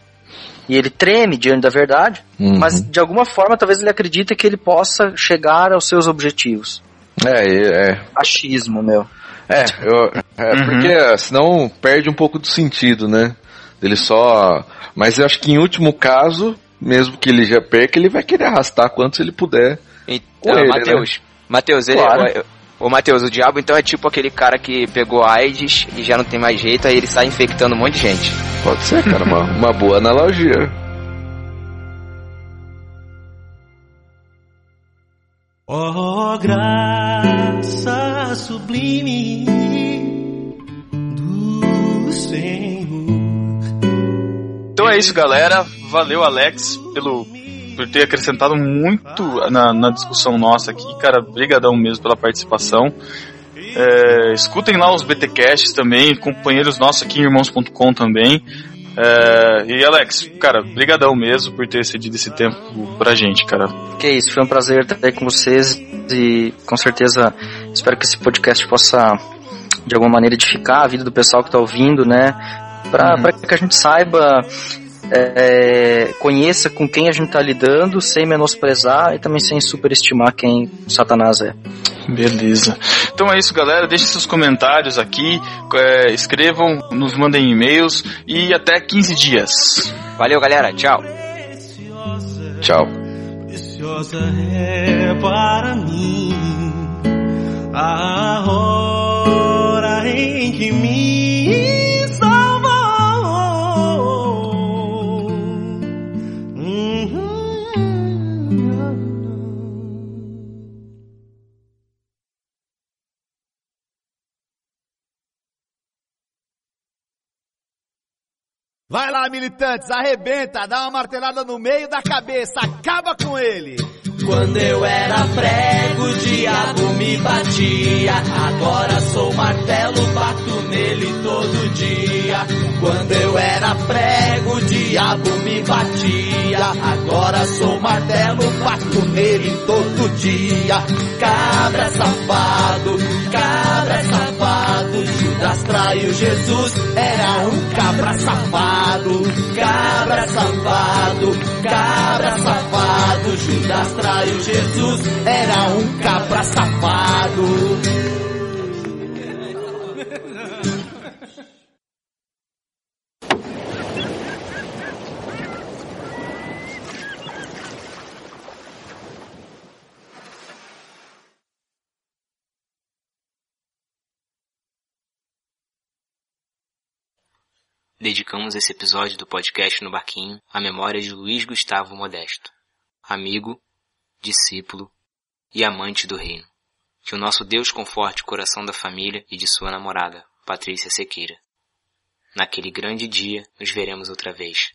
e ele treme diante da verdade, Uhum. mas de alguma forma talvez ele acredite que ele possa chegar aos seus objetivos. É, é, é. Achismo, meu. É, eu, é Uhum. porque senão perde um pouco do sentido, né? Ele só. Mas eu acho que em último caso, mesmo que ele já perca, ele vai querer arrastar quantos ele puder. Então, ele, Matheus. Matheus, ele. Claro. O, o Matheus, o diabo então é tipo aquele cara que pegou AIDS e já não tem mais jeito, aí ele sai infectando um monte de gente. Pode ser, cara, uma, uma boa analogia. Oh, graça sublime do Senhor. Então é isso, galera. Valeu, Alex, pelo por ter acrescentado muito na, na discussão nossa aqui, cara. Brigadão mesmo pela participação. É, escutem lá os BTcasts também, companheiros nossos aqui em irmãos.com também. É, e Alex, cara, brigadão mesmo por ter cedido esse tempo pra gente, cara. Que isso, foi um prazer estar aí com vocês e com certeza espero que esse podcast possa de alguma maneira edificar a vida do pessoal que está ouvindo, né? Para Uhum. que a gente saiba, é, conheça com quem a gente está lidando, sem menosprezar e também sem superestimar quem Satanás é. Beleza. Então é isso, galera. Deixem seus comentários aqui, é, escrevam, nos mandem e-mails e até 15 dias. Valeu, galera. Tchau. Tchau. Preciosa é para mim a hora em que me salvou. Vai lá, militantes, arrebenta, dá uma martelada no meio da cabeça, acaba com ele. Quando eu era prego, o diabo me batia. Agora sou martelo, bato nele todo dia. Quando eu era prego, o diabo me batia. Agora sou martelo, bato nele todo dia. Cabra safado, cabra safado. Judas traiu Jesus, era um cabra safado. Cabra safado, cabra safado. Judas traiu Jesus, era um cabra safado. Dedicamos esse episódio do podcast no Barquinho à memória de Luiz Gustavo Modesto, amigo, discípulo e amante do reino. Que o nosso Deus conforte o coração da família e de sua namorada, Patrícia Sequeira. Naquele grande dia, nos veremos outra vez.